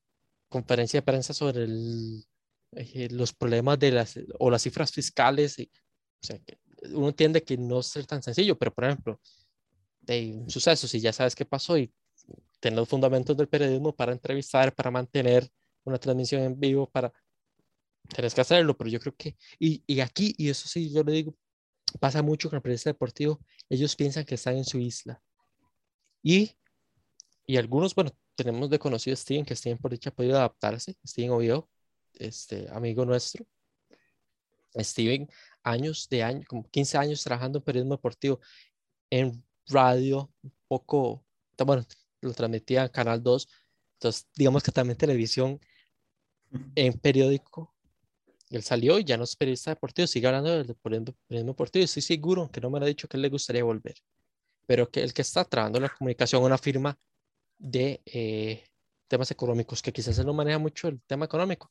conferencia de prensa sobre el, eh, los problemas de las, o las cifras fiscales, y, o sea, que uno entiende que no es tan sencillo, pero por ejemplo, de un suceso, si ya sabes qué pasó y tener los fundamentos del periodismo para entrevistar, para mantener una transmisión en vivo, para tenés que hacerlo, pero yo creo que, y, y aquí, y eso sí, yo le digo, pasa mucho con el periodista deportivo, ellos piensan que están en su isla. Y, y algunos, bueno, tenemos de conocido a Steven, que Steven por dicha ha podido adaptarse, Steven Oviedo, este amigo nuestro. Steven, años de años, como 15 años trabajando en periodismo deportivo, en radio, un poco, bueno, lo transmitía en Canal 2, entonces digamos que también televisión, en periódico, él salió y ya no es periodista deportivo, sigue hablando del periodismo deportivo estoy seguro que no me ha dicho que él le gustaría volver. Pero que el que está trabajando en la comunicación, una firma de eh, temas económicos, que quizás él no maneja mucho el tema económico,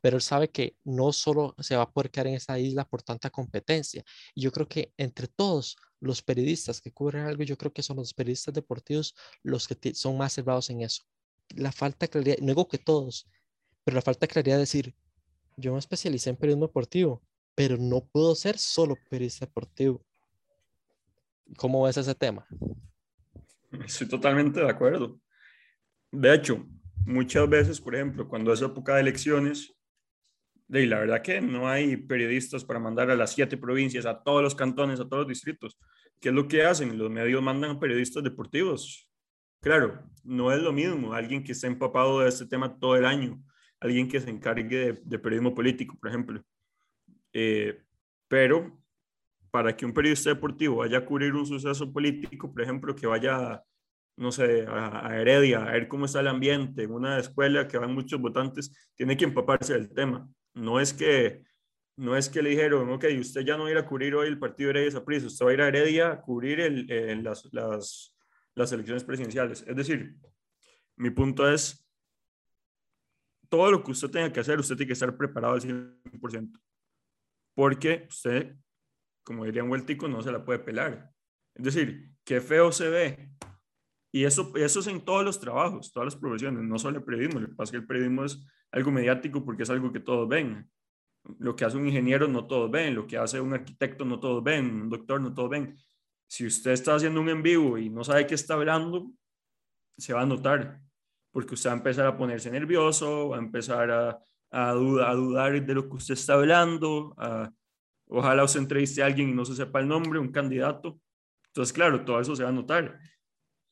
pero él sabe que no solo se va a poder quedar en esa isla por tanta competencia. Y yo creo que entre todos los periodistas que cubren algo, yo creo que son los periodistas deportivos los que son más cerrados en eso. La falta de claridad, no digo que todos, pero la falta de claridad de decir, yo me especialicé en periodismo deportivo, pero no puedo ser solo periodista deportivo. ¿Cómo ves ese tema? Estoy totalmente de acuerdo. De hecho, muchas veces, por ejemplo, cuando es época de elecciones, de la verdad que no hay periodistas para mandar a las siete provincias, a todos los cantones, a todos los distritos. ¿Qué es lo que hacen? Los medios mandan periodistas deportivos. Claro, no es lo mismo alguien que está empapado de este tema todo el año alguien que se encargue de, periodismo político, por ejemplo. Eh, pero para que un periodista deportivo vaya a cubrir un suceso político, por ejemplo, que vaya, no sé, a, Heredia, a ver cómo está el ambiente, en una escuela que van muchos votantes, tiene que empaparse del tema. No es que, no es que le dijeron, ok, usted ya no va a a cubrir hoy el partido Heredia Saprissa, usted va a ir a Heredia a cubrir las elecciones presidenciales. Es decir, mi punto es, todo lo que usted tenga que hacer, usted tiene que estar preparado al 100%. Porque usted, como diría un vueltico, no se la puede pelar. Es decir, qué feo se ve. Y eso, eso es en todos los trabajos, todas las profesiones, no solo el periodismo. Lo que pasa es que el periodismo es algo mediático porque es algo que todos ven. Lo que hace un ingeniero no todos ven, lo que hace un arquitecto no todos ven, un doctor no todos ven. Si usted está haciendo un en vivo y no sabe qué está hablando, se va a notar porque usted va a empezar a ponerse nervioso, va a empezar a, dudar de lo que usted está hablando, ojalá usted entreviste a alguien y no se sepa el nombre, un candidato. Entonces, claro, todo eso se va a notar.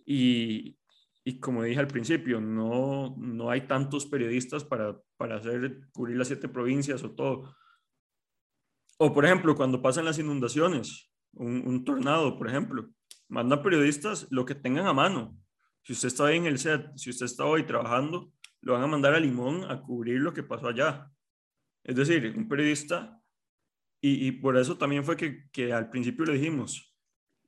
Y, y como dije al principio, no, no hay tantos periodistas para, para hacer, cubrir las siete provincias o todo. O, por ejemplo, cuando pasan las inundaciones, un, un tornado, por ejemplo, mandan periodistas lo que tengan a mano si usted está ahí en el set, si usted está hoy trabajando, lo van a mandar a Limón a cubrir lo que pasó allá. Es decir, un periodista, y, por eso también fue que, que al principio le dijimos,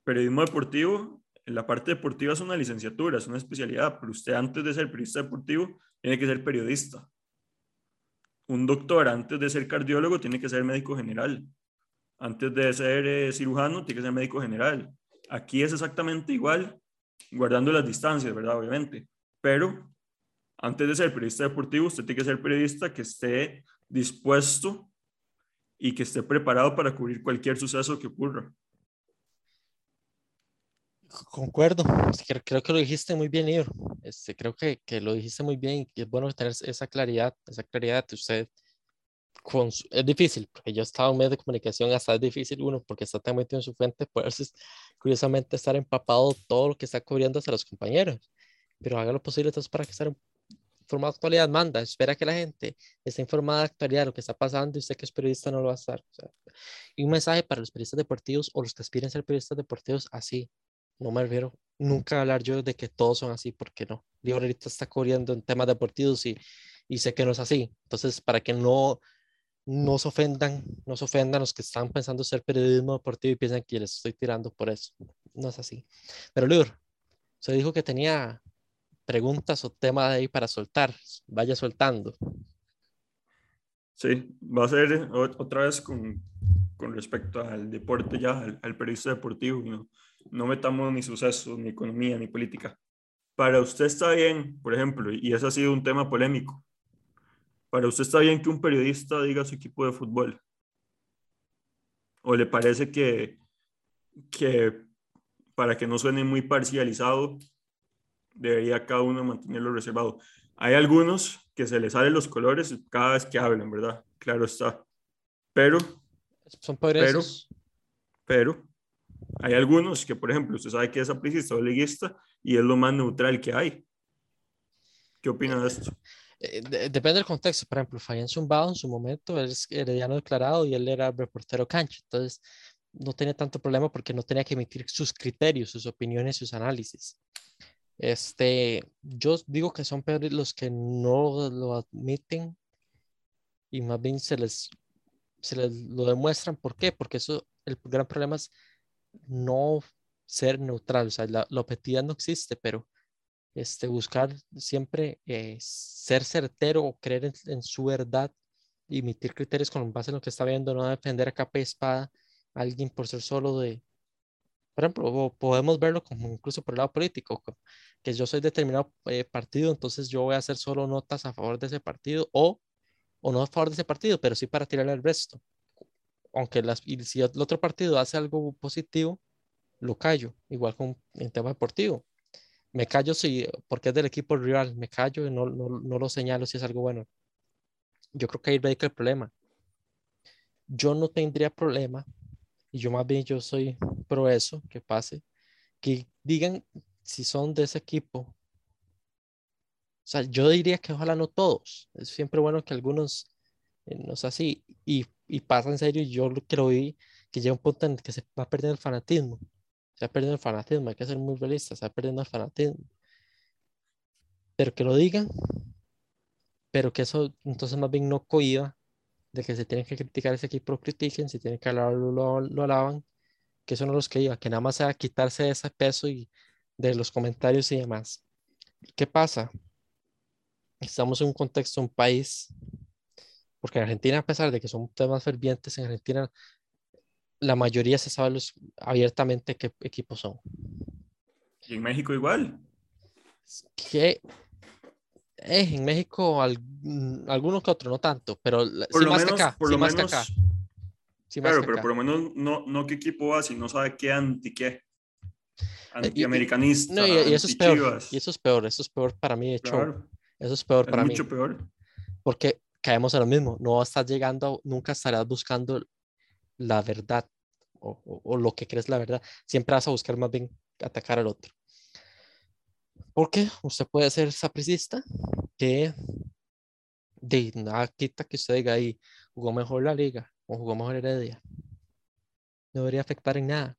periodismo deportivo, la parte deportiva es una licenciatura, es una especialidad, pero usted antes de ser periodista deportivo tiene que ser periodista. Un doctor antes de ser cardiólogo tiene que ser médico general. Antes de ser eh, cirujano tiene que ser médico general. Aquí es exactamente igual, guardando las distancias, ¿verdad? Obviamente. Pero antes de ser periodista deportivo, usted tiene que ser periodista que esté dispuesto y que esté preparado para cubrir cualquier suceso que ocurra. Concuerdo, creo, que lo dijiste muy bien, Ibro. Este, creo que, que, lo dijiste muy bien y es bueno tener esa claridad, esa claridad de usted. Con es difícil, porque yo estaba en medio de comunicación, hasta es difícil uno, porque está tan metido en su fuente, poder curiosamente estar empapado todo lo que está cubriendo hacia los compañeros. Pero haga lo posible entonces para que estar informado de actualidad, manda, espera que la gente esté informada de actualidad, de lo que está pasando y usted que es periodista no lo va a estar. y un mensaje para los periodistas deportivos o los que aspiren a ser periodistas deportivos así, no me refiero nunca hablar yo de que todos son así, porque no. Digo, ahorita está cubriendo en temas deportivos y, y sé que no es así. Entonces, para que no, no se ofendan, no se ofendan los que están pensando ser periodismo deportivo y piensan que les estoy tirando por eso. No es así. Pero, Lur, se dijo que tenía preguntas o temas ahí para soltar. Vaya soltando. Sí, va a ser otra vez con, con respecto al deporte ya, al, al periodista deportivo. ¿no? no metamos ni sucesos, ni economía, ni política. Para usted está bien, por ejemplo, y ese ha sido un tema polémico, para usted está bien que un periodista diga su equipo de fútbol. ¿O le parece que, que para que no suene muy parcializado, debería cada uno mantenerlo reservado? Hay algunos que se les salen los colores cada vez que hablan, ¿verdad? Claro está. Pero... Son pero, pero hay algunos que, por ejemplo, usted sabe que es apricista o liguista y es lo más neutral que hay. ¿Qué opina de esto? Eh, depende del contexto. Por ejemplo, Fabián Zumbado en su momento es herediano declarado y él era reportero cancha. Entonces, no tenía tanto problema porque no tenía que emitir sus criterios, sus opiniones, sus análisis. Este, yo digo que son peores los que no lo admiten y más bien se les, se les lo demuestran. ¿Por qué? Porque eso, el gran problema es no ser neutral, o sea, la, objetividad no existe, pero este, buscar siempre eh, ser certero o creer en, su verdad, emitir criterios con base en lo que está viendo, no defender a capa y espada a alguien por ser solo de, por ejemplo, podemos verlo como incluso por el lado político, que yo soy determinado eh, partido, entonces yo voy a hacer solo notas a favor de ese partido o, o no a favor de ese partido, pero sí para tirarle al resto aunque las, si el otro partido hace algo positivo, lo callo, igual con en tema deportivo. Me callo si, porque es del equipo rival, me callo y no, no, no lo señalo si es algo bueno. Yo creo que ahí radica el problema. Yo no tendría problema, y yo más bien yo soy pro eso, que pase, que digan si son de ese equipo. O sea, yo diría que ojalá no todos. Es siempre bueno que algunos, eh, no sé así, y y pasa en serio, yo lo que que llega un punto en el que se va perdiendo el fanatismo. Se va perdiendo el fanatismo, hay que ser muy realistas, se va perdiendo el fanatismo. Pero que lo digan, pero que eso entonces más bien no cohiba de que se tienen que criticar ese equipo, lo critiquen, si tienen que hablarlo, lo, lo, alaban, que eso no los que iba, que nada más sea quitarse ese peso y de los comentarios y demás. ¿Qué pasa? Estamos en un contexto, un país porque en Argentina, a pesar de que son temas fervientes, en Argentina la mayoría se sabe abiertamente qué equipos son. ¿Y en México igual? Que eh, en México mm, algunos que otros, no tanto, pero por lo más menos, que acá. Por lo menos, acá. claro, pero por lo menos no, no qué equipo va, si no sabe qué anti qué. Eh, Antiamericanista. No, y, eso es peor. Y eso es peor, eso es peor para mí, de hecho. Eso es peor para mí. Mucho peor. Porque caemos en lo mismo, no estás llegando, nunca estarás buscando la verdad o, lo que crees la verdad, siempre vas a buscar más bien atacar al otro. Porque usted puede ser sapricista que de nada quita que usted diga ahí jugó mejor la liga o jugó mejor Heredia. No debería afectar en nada.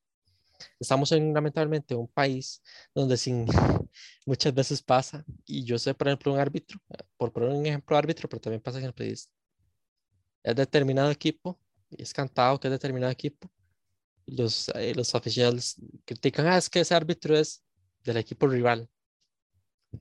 Estamos en lamentablemente un país donde sin muchas veces pasa, y yo sé, por ejemplo, un árbitro, por poner un ejemplo árbitro, pero también pasa en el país. Es determinado equipo, es cantado que es determinado equipo, los, eh, los aficionados critican, ah, es que ese árbitro es del equipo rival.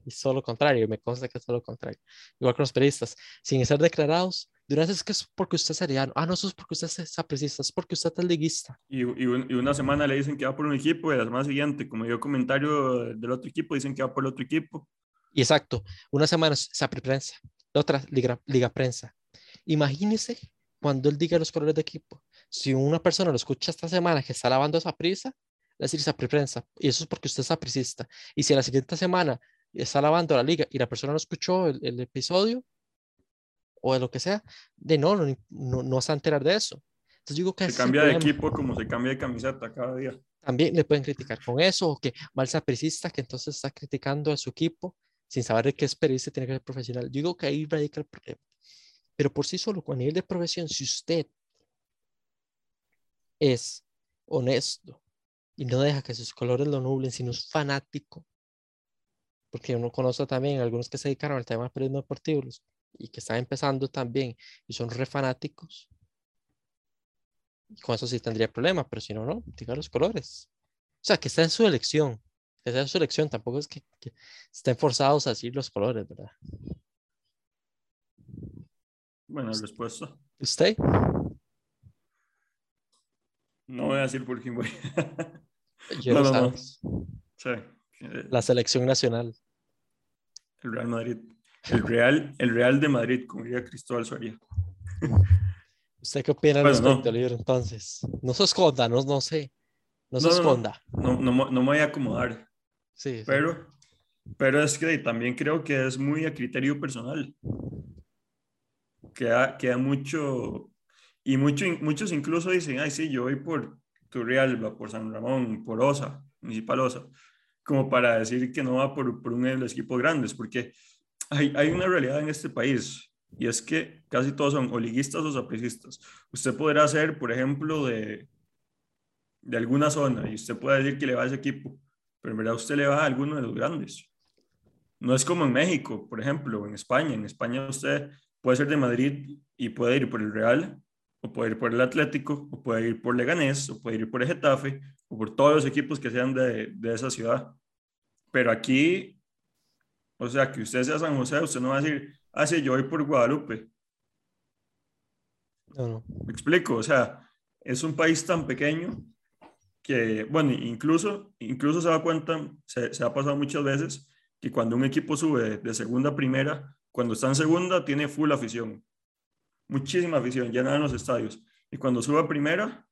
Y solo lo contrario, me consta que es todo lo contrario. Igual con los periodistas, sin ser declarados, de una vez es que es porque usted es seriano. Ah, no, eso es porque usted es sapricista, es porque usted es liguista. Y, y, una semana le dicen que va por un equipo y la semana siguiente, como dio comentario del otro equipo, dicen que va por el otro equipo. Y exacto, una semana es Prensa, la otra Liga, Liga Prensa. Imagínese cuando él diga los colores de equipo. Si una persona lo escucha esta semana que está lavando esa prisa, le decir esa prensa. Y eso es porque usted es sapricista. Y si la siguiente semana está lavando la liga y la persona no escuchó el, el episodio o de lo que sea, de no, no, no, no se va a enterar de eso. Entonces digo que se cambia de equipo como se cambia de camiseta cada día. También le pueden criticar con eso, o que mal sapricista que entonces está criticando a su equipo sin saber de qué es periodista, tiene que ser profesional. Yo digo que ahí radica el problema. Pero por sí solo, con nivel de profesión, si usted es honesto y no deja que sus colores lo nublen, sino es fanático, porque uno conoce también algunos que se dedicaron al tema del periodismo deportivo y que están empezando también y son re fanáticos, y con eso sí tendría problema, pero si no, no, diga los colores. O sea, que está en su elección, que está en su elección, tampoco es que, que estén forzados a decir los colores, ¿verdad? Buena respuesta. ¿Usted? No voy a decir por quién voy. Yo no, no, Sí. La selección nacional. El Real Madrid. El Real, el Real de Madrid, como diría Cristóbal Soria. ¿Usted qué opina bueno, respecto al libro entonces? No se esconda, no, no sé. No se esconda. No, no, no, me voy a acomodar. Sí. Pero, pero es que también creo que es muy a criterio personal. Queda, queda mucho. Y mucho, muchos incluso dicen, ay, sí, yo voy por Turrialba, por San Ramón, por Osa, Municipal Osa, como para decir que no va por, por uno de los equipos grandes, porque hay, hay una realidad en este país y es que casi todos son o liguistas o sapricistas. Usted podrá ser, por ejemplo, de, de alguna zona y usted puede decir que le va a ese equipo, pero en verdad usted le va a alguno de los grandes. No es como en México, por ejemplo, o en España. En España usted puede ser de Madrid y puede ir por el Real, o puede ir por el Atlético, o puede ir por Leganés, o puede ir por el Getafe, o por todos los equipos que sean de, de esa ciudad. Pero aquí, o sea, que usted sea San José, usted no va a decir, ah, sí, yo voy por Guadalupe. No, Me explico, o sea, es un país tan pequeño que, bueno, incluso, incluso se da cuenta, se, se ha pasado muchas veces, que cuando un equipo sube de segunda a primera, cuando está en segunda tiene full afición, muchísima afición, llena en los estadios. Y cuando sube a primera,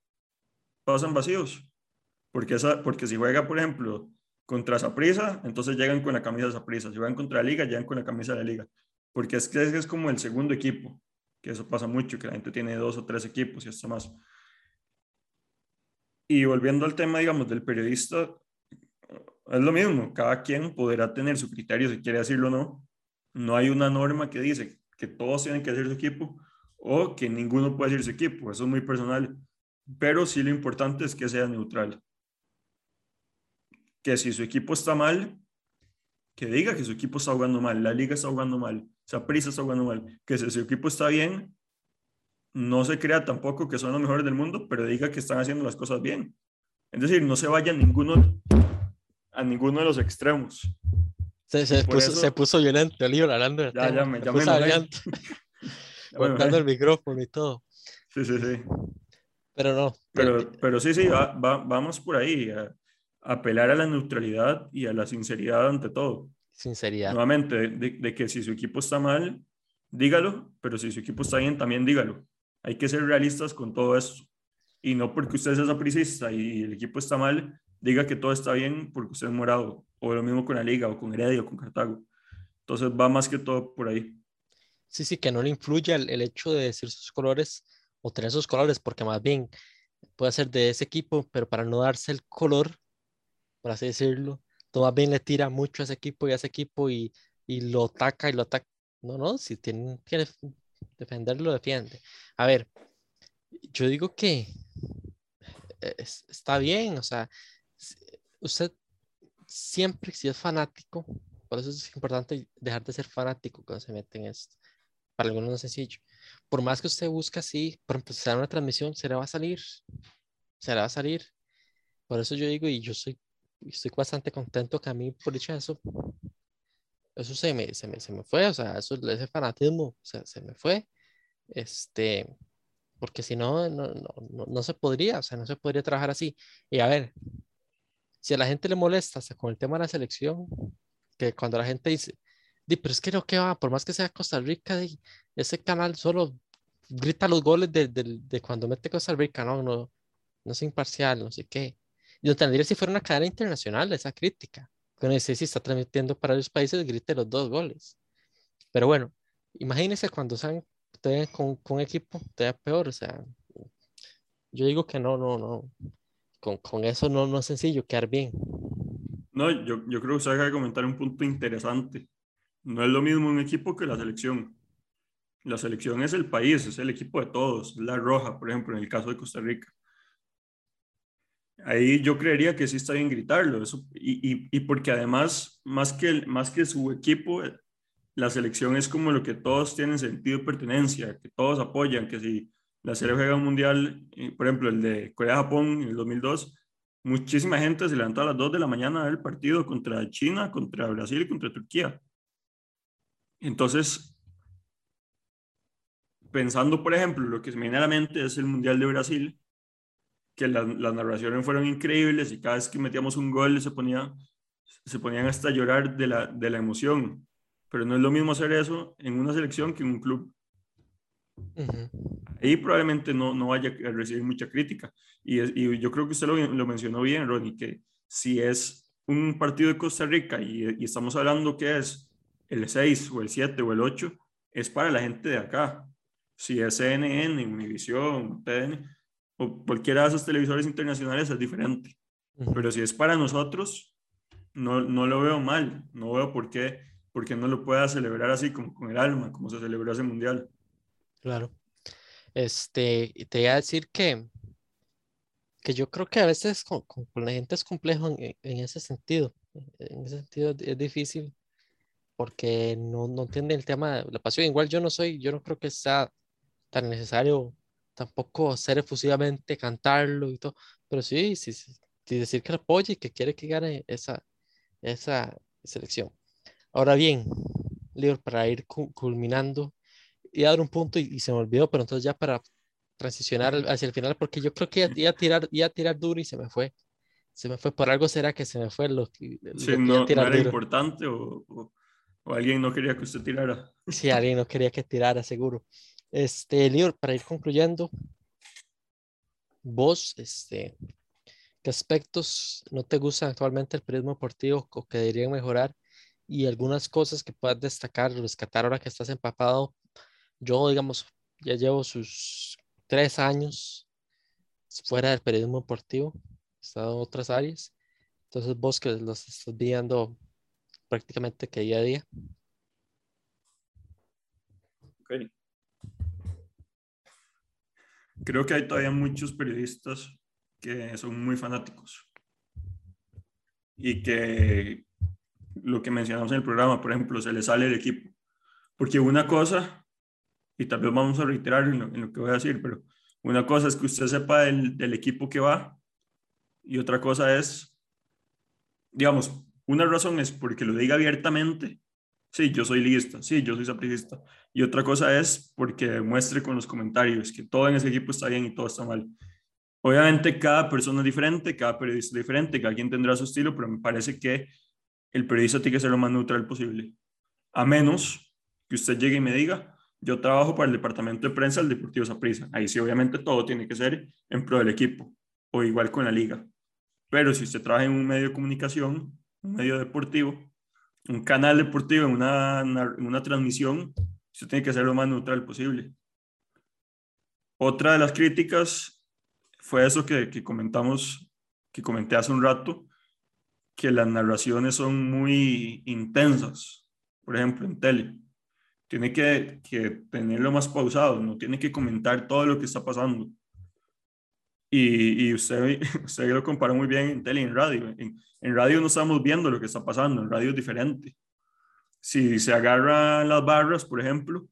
pasan vacíos. Porque, esa, porque si juega, por ejemplo, contra Saprisa, entonces llegan con la camisa de Saprisa. Si juegan contra la Liga, llegan con la camisa de la Liga. Porque es que es como el segundo equipo, que eso pasa mucho, que la gente tiene dos o tres equipos y hasta más. Y volviendo al tema, digamos, del periodista, es lo mismo, cada quien podrá tener su criterio si quiere decirlo o no. No hay una norma que dice que todos tienen que hacer su equipo o que ninguno puede hacer su equipo, eso es muy personal. Pero sí lo importante es que sea neutral. Que si su equipo está mal, que diga que su equipo está jugando mal, la liga está jugando mal, prisa está jugando mal, que si su equipo está bien, no se crea tampoco que son los mejores del mundo, pero diga que están haciendo las cosas bien. Es decir, no se vaya ninguno, a ninguno de los extremos. Se, se, puso, se puso, violento el libro hablando ya, ya me, ya me Cortando el micrófono y todo. Sí, sí, sí. Pero no. Pero, pero sí, sí, va, va, vamos por ahí. A, apelar a la neutralidad y a la sinceridad ante todo. Sinceridad. Nuevamente, de, de, que si su equipo está mal, dígalo, pero si su equipo está bien, también dígalo. Hay que ser realistas con todo esto. Y no porque usted sea sapricista y el equipo está mal, diga que todo está bien porque usted es morado. O lo mismo con la liga, o con Heredia, o con Cartago. Entonces va más que todo por ahí. Sí, sí, que no le influya el, el hecho de decir sus colores o tener sus colores, porque más bien puede ser de ese equipo, pero para no darse el color, por así decirlo, Tomás bien le tira mucho a ese equipo y a ese equipo y, y lo ataca y lo ataca. No, no, si tiene que defenderlo, defiende. A ver, yo digo que está bien, o sea, usted siempre, si es fanático, por eso es importante dejar de ser fanático cuando se mete en esto. Para algunos no es sencillo. Por más que usted busque así, por empezar una transmisión, se le va a salir. se le va a salir. Por eso yo digo, y yo soy, estoy bastante contento que a mí, por dicho eso, eso se me, se me, se me fue, o sea, eso, ese fanatismo se, se me fue. Este, porque si no, no, no, no, se podría, o sea, no se podría trabajar así. Y a ver, si a la gente le molesta hasta con el tema de la selección, que cuando la gente dice, Di, pero es que no que va, por más que sea Costa Rica, ese canal solo grita los goles de, de, de, cuando mete Costa Rica, no, no, no es imparcial, no sé qué. Yo tendría si fuera una cadena internacional esa crítica. Con ese si está transmitiendo para los países, grite los dos goles. Pero bueno, imagínense cuando sean con, con equipo, todavía peor. O sea, yo digo que no, no, no. Con, con eso no, no es sencillo quedar bien. No, yo, yo creo que usted acaba de comentar un punto interesante. No es lo mismo un equipo que la selección. La selección es el país, es el equipo de todos, la roja, por ejemplo, en el caso de Costa Rica. Ahí yo creería que sí está bien gritarlo, eso, y, y, y porque además, más que, más que su equipo, la selección es como lo que todos tienen sentido de pertenencia, que todos apoyan, que si la serie juega un mundial, por ejemplo, el de Corea-Japón en el 2002, muchísima gente se levantó a las 2 de la mañana a ver el partido contra China, contra Brasil y contra Turquía. Entonces, pensando, por ejemplo, lo que se me viene a la mente es el Mundial de Brasil, que las narraciones fueron increíbles y cada vez que metíamos un gol se, ponía, se ponían hasta llorar de la, de la emoción. Pero no es lo mismo hacer eso en una selección que en un club. Ahí probablemente no, no vaya a recibir mucha crítica. Y, y yo creo que usted lo, lo, mencionó bien, Ronnie, que si es un partido de Costa Rica y, y estamos hablando que es el 6 o el 7 o el 8 es para la gente de acá. Si es CNN, Univision, TN o cualquiera de esos televisores internacionales es diferente. Pero si es para nosotros, no, no lo veo mal. No veo por qué, por qué no lo pueda celebrar así como con el alma, como se celebró ese mundial. Claro. Este, te voy a decir que, que yo creo que a veces con, con, la gente es complejo en, ese sentido. En ese sentido es difícil porque no, no entiende el tema de la pasión. Igual yo no soy, yo no creo que sea tan necesario tampoco ser efusivamente, cantarlo y todo, pero sí, sí, sí, decir que apoya y que quiere que gane esa, esa selección. Ahora bien, Lior, para ir culminando, y a dar un punto y, se me olvidó, pero entonces ya para transicionar hacia el final, porque yo creo que iba, a tirar, iba a tirar duro y se me fue. Se me fue, por algo será que se me fue lo, sí, no, era importante o, ¿O alguien no quería que usted tirara? Sí, alguien no quería que tirara, seguro. Este, Lior, para ir concluyendo, vos, este, ¿qué aspectos no te gustan actualmente del periodismo deportivo o que deberían mejorar? Y algunas cosas que puedas destacar, rescatar ahora que estás empapado. Yo, digamos, ya llevo sus tres años fuera del periodismo deportivo, he estado en otras áreas. Entonces, vos que los estás viendo prácticamente que día a día. Creo que hay todavía muchos periodistas que son muy fanáticos y que lo que mencionamos en el programa, por ejemplo, se le sale el equipo. Porque una cosa, y tal vez vamos a reiterar en lo, que voy a decir, pero una cosa es que usted sepa del, del equipo que va y otra cosa es, digamos, una razón es porque lo diga abiertamente. Sí, yo soy lista, sí, yo soy sapricista. Y otra cosa es porque demuestre con los comentarios que todo en ese equipo está bien y todo está mal. Obviamente cada persona es diferente, cada periodista es diferente, cada quien tendrá su estilo, pero me parece que el periodista tiene que ser lo más neutral posible. A menos que usted llegue y me diga, yo trabajo para el departamento de prensa del Deportivo Saprissa. Ahí sí, obviamente todo tiene que ser en pro del equipo, o igual con la liga. Pero si usted trabaja en un medio de comunicación, un medio deportivo, un canal deportivo, en una, una transmisión, se tiene que ser lo más neutral posible. Otra de las críticas fue eso que, que comentamos, que comenté hace un rato, que las narraciones son muy intensas, por ejemplo, en tele. Tiene que, que tenerlo más pausado, no tiene que comentar todo lo que está pasando. Y, y usted, usted lo comparó muy bien en tele y en radio. En, en, radio no estamos viendo lo que está pasando, en radio es diferente. Si se agarran las barras, por ejemplo,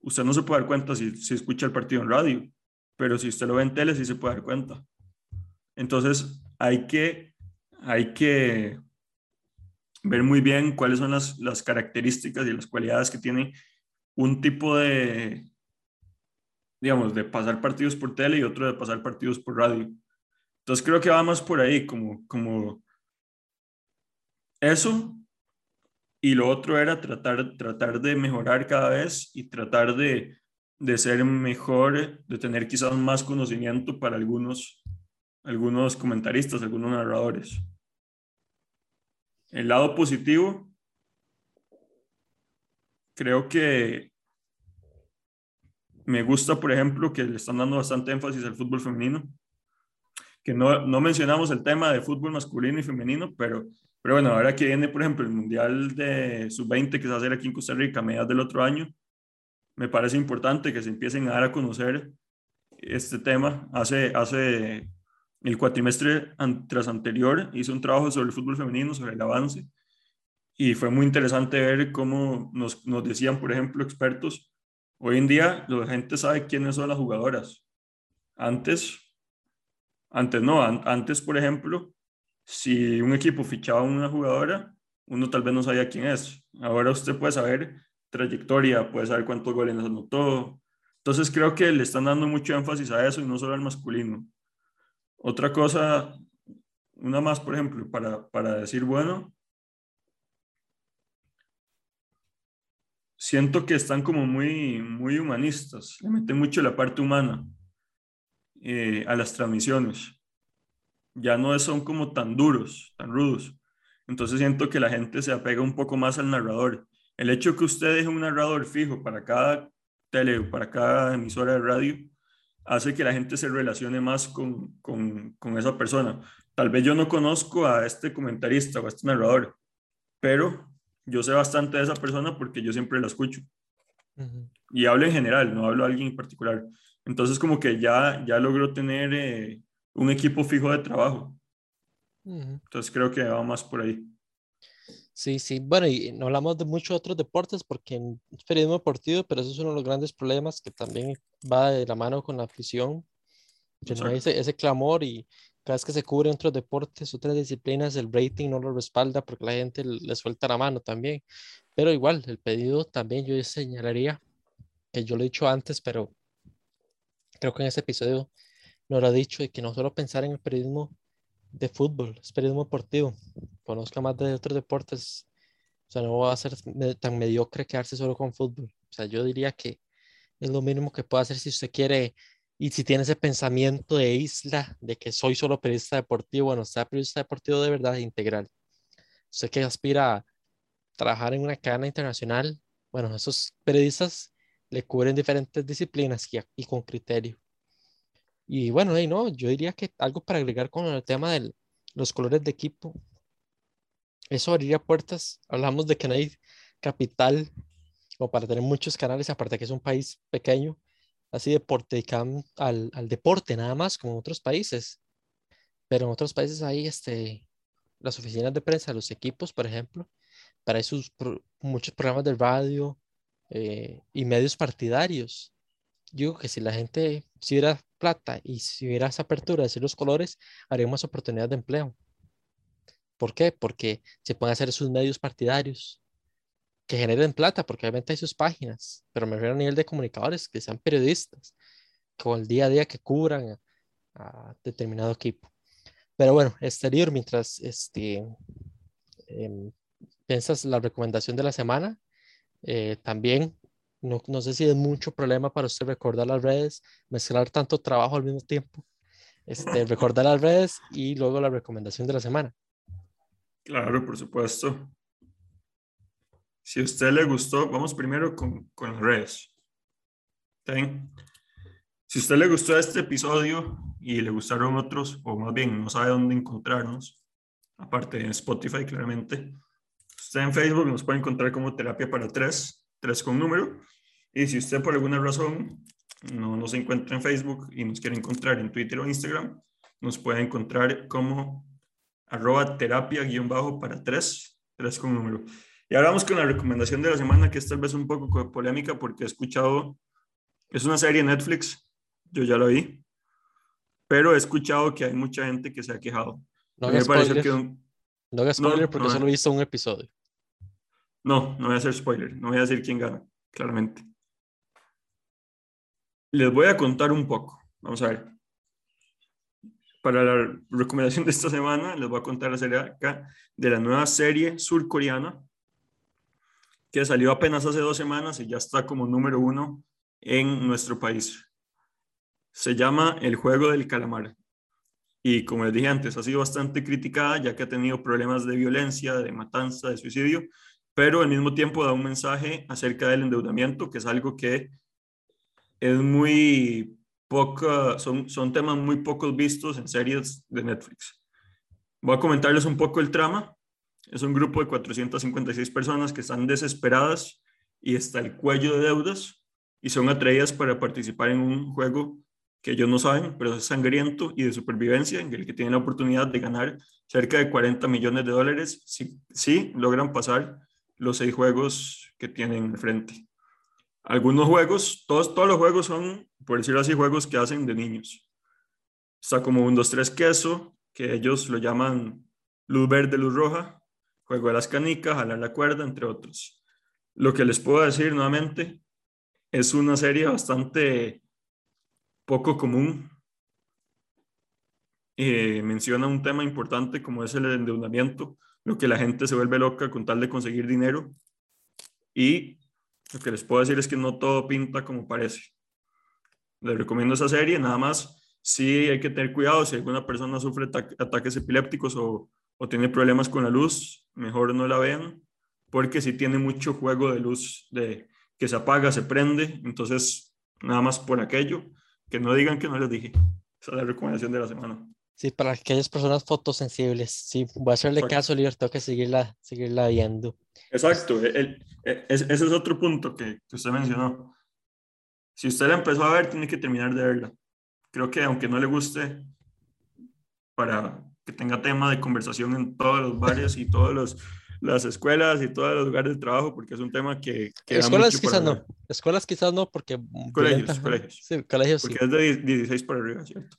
usted no se puede dar cuenta si, si escucha el partido en radio, pero si usted lo ve en tele, sí se puede dar cuenta. Entonces hay que, hay que ver muy bien cuáles son las, las características y las cualidades que tiene un tipo de, digamos, de pasar partidos por tele y otro de pasar partidos por radio. Entonces creo que va más por ahí, como, como eso. Y lo otro era tratar, tratar de mejorar cada vez y tratar de, de ser mejor, de tener quizás más conocimiento para algunos, algunos comentaristas, algunos narradores. El lado positivo, creo que me gusta, por ejemplo, que le están dando bastante énfasis al fútbol femenino, que no, no mencionamos el tema de fútbol masculino y femenino, pero, pero bueno, ahora que viene, por ejemplo, el Mundial de Sub-20 que se va a hacer aquí en Costa Rica a mediados del otro año, me parece importante que se empiecen a dar a conocer este tema. Hace, hace el cuatrimestre tras anterior hice un trabajo sobre el fútbol femenino, sobre el avance, y fue muy interesante ver cómo nos, nos decían, por ejemplo, expertos, hoy en día la gente sabe quiénes son las jugadoras. Antes, antes no, antes, por ejemplo, si un equipo fichaba a una jugadora, uno tal vez no sabía quién es. Ahora usted puede saber trayectoria, puede saber cuántos goles anotó. Entonces creo que le están dando mucho énfasis a eso y no solo al masculino. Otra cosa, una más, por ejemplo, para, para decir, bueno, siento que están como muy, muy humanistas, le meten mucho la parte humana eh, a las transmisiones. Ya no son como tan duros, tan rudos. Entonces siento que la gente se apega un poco más al narrador. El hecho que usted deje un narrador fijo para cada tele, para cada emisora de radio, hace que la gente se relacione más con, con, con, esa persona. Tal vez yo no conozco a este comentarista o a este narrador, pero yo sé bastante de esa persona porque yo siempre la escucho. Y hablo en general, no hablo a alguien en particular. Entonces como que ya, ya logró tener eh, un equipo fijo de trabajo. Entonces creo que va más por ahí. Sí, sí, bueno, y no hablamos de muchos otros deportes porque es periodismo deportivo, pero eso es uno de los grandes problemas que también va de la mano con la afición, que no hay ese, ese, clamor y cada vez que se cubren otros deportes, otras disciplinas, el rating no lo respalda porque la gente le suelta la mano también. Pero igual, el pedido también yo señalaría, que yo lo he dicho antes, pero creo que en este episodio no lo ha dicho, y que no solo pensar en el periodismo de fútbol, es periodismo deportivo. Conozca más de otros deportes. O sea, no va a ser tan mediocre quedarse solo con fútbol. O sea, yo diría que es lo mínimo que puede hacer si usted quiere y si tiene ese pensamiento de isla, de que soy solo periodista deportivo, bueno, sea periodista deportivo de verdad integral. Usted que aspira a trabajar en una cadena internacional, bueno, esos periodistas le cubren diferentes disciplinas y, y con criterio. Y bueno, no, yo diría que algo para agregar con el tema de los colores de equipo. Eso abriría puertas. Hablamos de que no hay capital o para tener muchos canales, aparte que es un país pequeño, así deporte al, al deporte nada más, como en otros países. Pero en otros países hay este, las oficinas de prensa, los equipos, por ejemplo, para esos muchos programas de radio eh, y medios partidarios digo que si la gente, si hubiera plata y si hubiera esa apertura de decir los colores, haría más oportunidades de empleo. ¿Por qué? Porque se pueden hacer sus medios partidarios que generen plata, porque obviamente hay sus páginas, pero me refiero a nivel de comunicadores, que sean periodistas, con el día a día que cubran a, determinado equipo. Pero bueno, exterior, mientras este, em, piensas la recomendación de la semana, eh, también no, no, sé si es mucho problema para usted recordar las redes, mezclar tanto trabajo al mismo tiempo. Este, recordar las redes y luego la recomendación de la semana. Claro, por supuesto. Si a usted le gustó, vamos primero con, con las redes. Si a usted le gustó este episodio y le gustaron otros, o más bien no sabe dónde encontrarnos, aparte en Spotify claramente, usted en Facebook nos puede encontrar como Terapia para Tres, tres con número. Y si usted por alguna razón no nos encuentra en Facebook y nos quiere encontrar en Twitter o Instagram, nos puede encontrar como arroba terapia guion bajo para tres, tres con número. Y ahora vamos con la recomendación de la semana, que es tal vez un poco polémica porque he escuchado, es una serie Netflix, yo ya la vi, pero he escuchado que hay mucha gente que se ha quejado. No me parece que no hagas no, spoiler porque no. solo he visto un episodio. No, no voy a hacer spoiler, no voy a decir quién gana, claramente. Les voy a contar un poco. Vamos a ver. Para la recomendación de esta semana, les voy a contar acerca de la nueva serie surcoreana que salió apenas hace dos semanas y ya está como número uno en nuestro país. Se llama El Juego del Calamar. Y como les dije antes, ha sido bastante criticada ya que ha tenido problemas de violencia, de matanza, de suicidio, pero al mismo tiempo da un mensaje acerca del endeudamiento, que es algo que es muy poca, son, son temas muy pocos vistos en series de Netflix. Voy a comentarles un poco el trama. Es un grupo de 456 personas que están desesperadas y hasta el cuello de deudas y son atraídas para participar en un juego que ellos no saben, pero es sangriento y de supervivencia, en el que tienen la oportunidad de ganar cerca de 40 millones de dólares si, si logran pasar los seis juegos que tienen enfrente. Algunos juegos, todos, todos los juegos son, por decirlo así, juegos que hacen de niños. Está como un 2, 3 queso, que ellos lo llaman luz verde, luz roja, juego de las canicas, jalar la cuerda, entre otros. Lo que les puedo decir nuevamente es una serie bastante poco común. Eh, menciona un tema importante como es el endeudamiento, lo que la gente se vuelve loca con tal de conseguir dinero. Y lo que les puedo decir es que no todo pinta como parece. Les recomiendo esa serie, nada más sí hay que tener cuidado si alguna persona sufre ataques epilépticos o, tiene problemas con la luz, mejor no la vean, porque si tiene mucho juego de luz de que se apaga, se prende, entonces nada más por aquello, que no digan que no les dije. Esa es la recomendación de la semana. Sí, para aquellas personas fotosensibles, sí, voy a hacerle Exacto. caso, Oliver, tengo que seguirla, seguirla viendo. Exacto, el- el- es- ese es otro punto que, que usted mencionó. Si usted la empezó a ver, tiene que terminar de verla. Creo que aunque no le guste, para que tenga tema de conversación en todos los bares y todas las escuelas y todos los lugares de trabajo, porque es un tema que... que Escuelas quizás no, escuelas quizás no, porque... Colegios, violenta- colegios. Sí, colegios sí. Porque es de 16 para arriba, ¿cierto?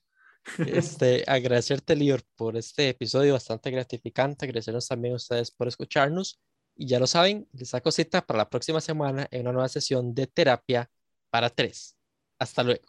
Este, agradecerte, Lior, por este episodio bastante gratificante. Agradecernos también a ustedes por escucharnos. Y ya lo saben, les saco cita para la próxima semana en una nueva sesión de terapia para tres. Hasta luego.